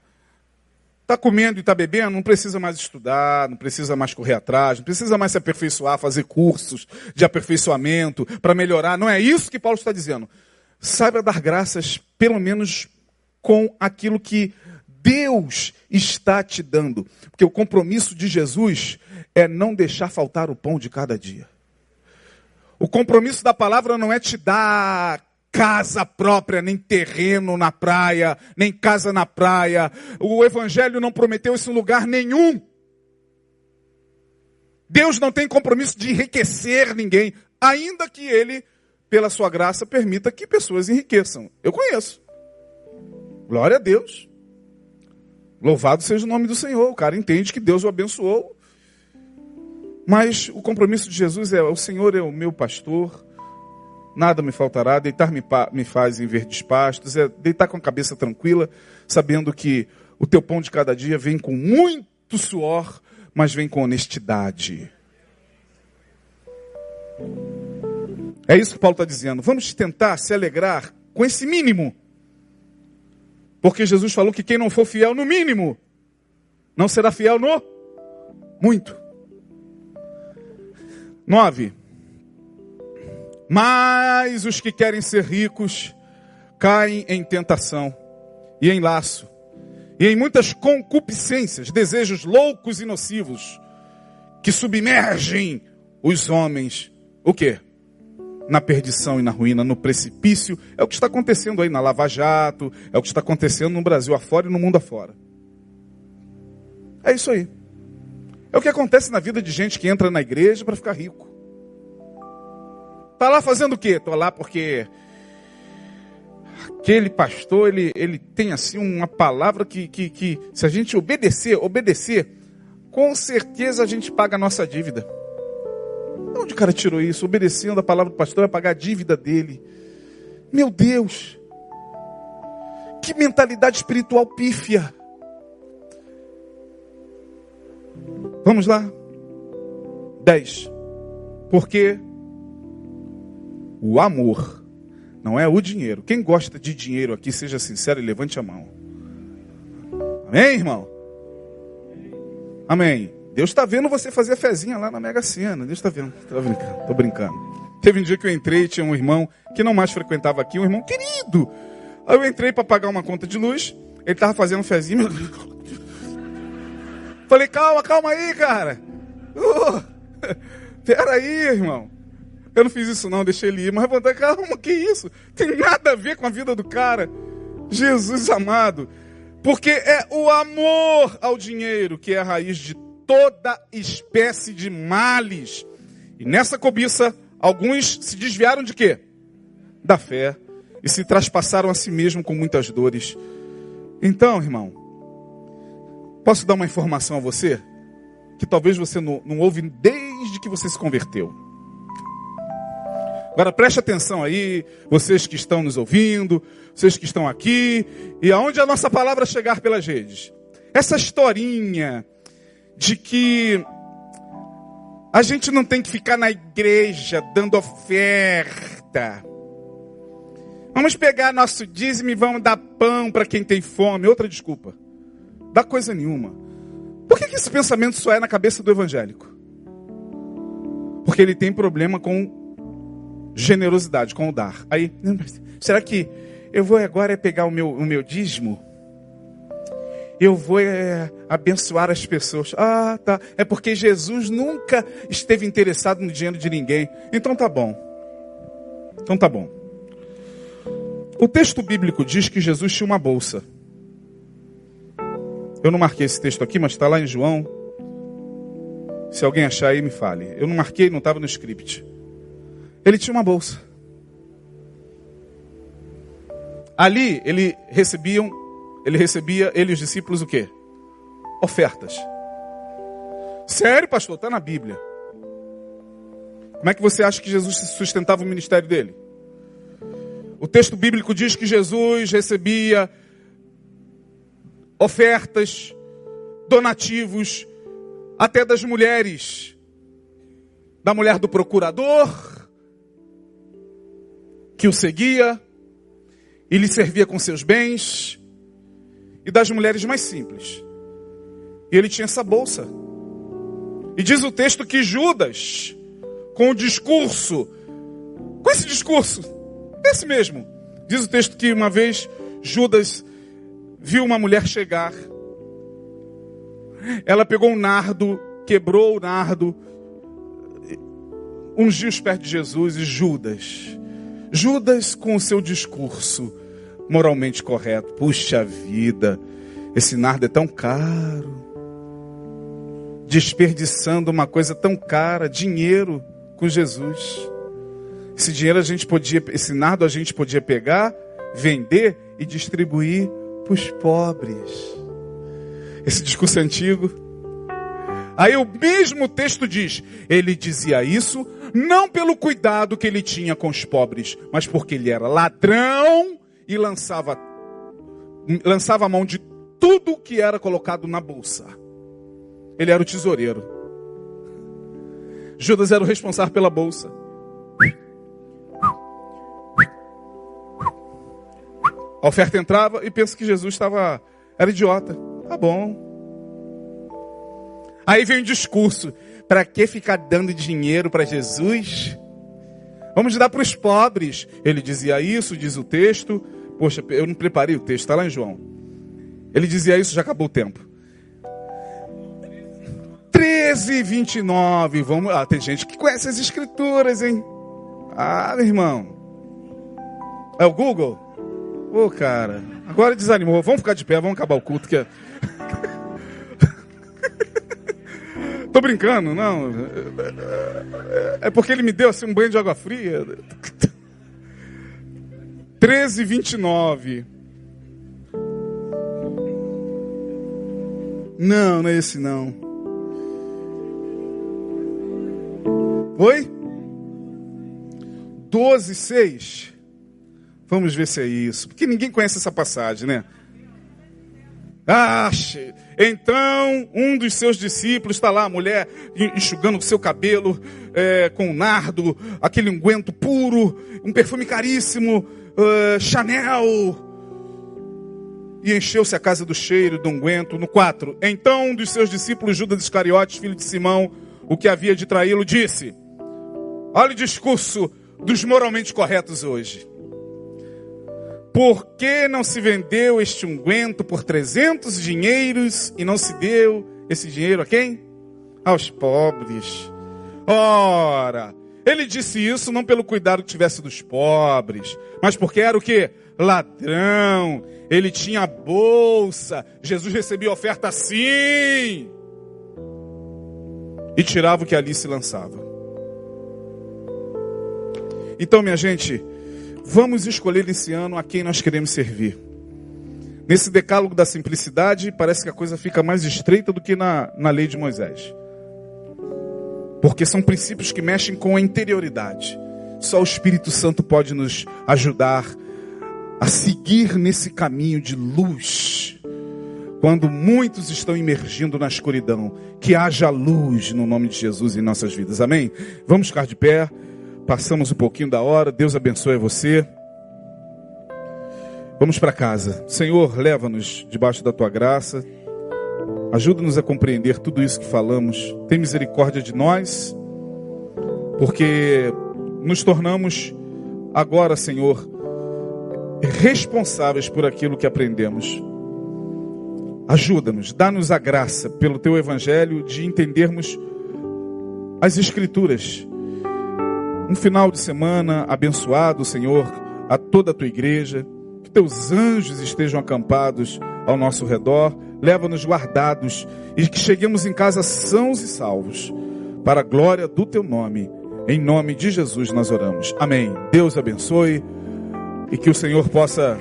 [SPEAKER 1] Está comendo e está bebendo, não precisa mais estudar, não precisa mais correr atrás, não precisa mais se aperfeiçoar, fazer cursos de aperfeiçoamento para melhorar. Não é isso que Paulo está dizendo. Saiba dar graças, pelo menos com aquilo que Deus está te dando. Porque o compromisso de Jesus é não deixar faltar o pão de cada dia. O compromisso da palavra não é te dar casa própria, nem terreno na praia, nem casa na praia. O Evangelho não prometeu isso em lugar nenhum. Deus não tem compromisso de enriquecer ninguém, ainda que Ele, pela sua graça, permita que pessoas enriqueçam. Eu conheço. Glória a Deus. Louvado seja o nome do Senhor. O cara entende que Deus o abençoou. Mas o compromisso de Jesus é: o Senhor é o meu pastor, nada me faltará, deitar-me me faz em verdes pastos, é deitar com a cabeça tranquila, sabendo que o teu pão de cada dia vem com muito suor, mas vem com honestidade. É isso que Paulo está dizendo. Vamos tentar se alegrar com esse mínimo. Porque Jesus falou que quem não for fiel no mínimo, não será fiel no muito. Nove. Mas os que querem ser ricos caem em tentação e em laço e em muitas concupiscências, desejos loucos e nocivos que submergem os homens. O quê? Na perdição e na ruína, no precipício. É o que está acontecendo aí na Lava Jato, é o que está acontecendo no Brasil afora e no mundo afora. É isso aí. É o que acontece na vida de gente que entra na igreja para ficar rico. Tá lá fazendo o quê? Tô lá porque aquele pastor, ele, ele tem assim uma palavra que, que, que se a gente obedecer, obedecer, com certeza a gente paga a nossa dívida. Onde o cara tirou isso? Obedecendo a palavra do pastor, vai pagar a dívida dele. Meu Deus! Que mentalidade espiritual pífia. Vamos lá. 10. Porque o amor não é o dinheiro. Quem gosta de dinheiro aqui, seja sincero e levante a mão. Amém, irmão? Amém. Deus está vendo você fazer a fezinha lá na Mega Sena. Deus está vendo. Estou brincando, estou brincando. Teve um dia que eu entrei, tinha um irmão que não mais frequentava aqui, um irmão querido. Aí eu entrei para pagar uma conta de luz, ele estava fazendo fezinha. Falei, calma, calma aí, cara. Uh, pera aí, irmão. Eu não fiz isso não, deixei ele ir. Mas falei, calma, que isso? Tem nada a ver com a vida do cara. Jesus amado. Porque é o amor ao dinheiro que é a raiz de toda espécie de males. E nessa cobiça, alguns se desviaram de quê? Da fé. E se traspassaram a si mesmo com muitas dores. Então, irmão, posso dar uma informação a você? Que talvez você não, não ouve desde que você se converteu. Agora preste atenção aí, vocês que estão nos ouvindo, vocês que estão aqui, e aonde a nossa palavra chegar pelas redes. Essa historinha de que a gente não tem que ficar na igreja dando oferta. Vamos pegar nosso dízimo e vamos dar pão para quem tem fome. Outra desculpa. Dá coisa nenhuma. Por que, que esse pensamento só é na cabeça do evangélico? Porque ele tem problema com generosidade, com o dar. Aí, será que eu vou agora pegar o meu, o meu dízimo eu vou é, abençoar as pessoas. Ah, tá. É porque Jesus nunca esteve interessado no dinheiro de ninguém. Então tá bom. Então tá bom. O texto bíblico diz que Jesus tinha uma bolsa. Eu não marquei esse texto aqui, mas está lá em João. Se alguém achar aí, me fale. Eu não marquei, não estava no script. Ele tinha uma bolsa. Ali ele recebia um ele recebia, ele e os discípulos, o quê? Ofertas. Sério, pastor? Está na Bíblia. Como é que você acha que Jesus sustentava o ministério dele? O texto bíblico diz que Jesus recebia ofertas, donativos, até das mulheres. Da mulher do procurador, que o seguia e lhe servia com seus bens e das mulheres mais simples, E ele tinha essa bolsa. E diz o texto que Judas, com o discurso, com esse discurso, esse mesmo, diz o texto que uma vez Judas viu uma mulher chegar. Ela pegou um nardo, quebrou o nardo, ungiu os pés de Jesus e Judas. Judas com o seu discurso moralmente correto. Puxa vida, esse nardo é tão caro. Desperdiçando uma coisa tão cara, dinheiro com Jesus. Esse dinheiro a gente podia, esse nardo a gente podia pegar, vender e distribuir para os pobres. Esse discurso é antigo. Aí o mesmo texto diz: ele dizia isso não pelo cuidado que ele tinha com os pobres, mas porque ele era ladrão e lançava, lançava a mão de tudo que era colocado na bolsa. Ele era o tesoureiro. Judas era o responsável pela bolsa. A oferta entrava e pensa que Jesus estava. Era idiota. Tá bom. Aí vem o discurso. Para que ficar dando dinheiro para Jesus? Vamos dar para os pobres. Ele dizia isso, diz o texto. Poxa, eu não preparei o texto, está lá em João. Ele dizia isso, já acabou o tempo. 13 29. Vamos, ah, tem gente que conhece as escrituras, hein? Ah, meu irmão. É o Google? Ô, oh, cara, agora desanimou. Vamos ficar de pé, vamos acabar o culto. Que é... Tô brincando, não. É porque ele me deu assim um banho de água fria. 13, 29. Não, não é esse não. Oi? 12, 6. Vamos ver se é isso. Porque ninguém conhece essa passagem, né? Ache. Então, um dos seus discípulos está lá, a mulher enxugando o seu cabelo é, com nardo, aquele unguento puro, um perfume caríssimo, uh, Chanel. E encheu-se a casa do cheiro do unguento. No 4. Então, um dos seus discípulos, Judas Iscariotes, filho de Simão, o que havia de traí-lo, disse: Olha o discurso dos moralmente corretos hoje. Por que não se vendeu este unguento por 300 dinheiros e não se deu esse dinheiro a quem? Aos pobres. Ora, ele disse isso não pelo cuidado que tivesse dos pobres, mas porque era o que? Ladrão. Ele tinha bolsa. Jesus recebia oferta assim. E tirava o que ali se lançava. Então, minha gente, Vamos escolher esse ano a quem nós queremos servir. Nesse decálogo da simplicidade, parece que a coisa fica mais estreita do que na, na lei de Moisés. Porque são princípios que mexem com a interioridade. Só o Espírito Santo pode nos ajudar a seguir nesse caminho de luz. Quando muitos estão emergindo na escuridão, que haja luz no nome de Jesus em nossas vidas. Amém? Vamos ficar de pé. Passamos um pouquinho da hora. Deus abençoe você. Vamos para casa. Senhor, leva-nos debaixo da tua graça. Ajuda-nos a compreender tudo isso que falamos. Tem misericórdia de nós, porque nos tornamos agora, Senhor, responsáveis por aquilo que aprendemos. Ajuda-nos, dá-nos a graça, pelo teu evangelho, de entendermos as Escrituras um final de semana abençoado, Senhor, a toda a tua igreja. Que teus anjos estejam acampados ao nosso redor. Leva-nos guardados e que cheguemos em casa sãos e salvos. Para a glória do teu nome. Em nome de Jesus nós oramos. Amém. Deus abençoe e que o Senhor possa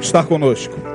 [SPEAKER 1] estar conosco.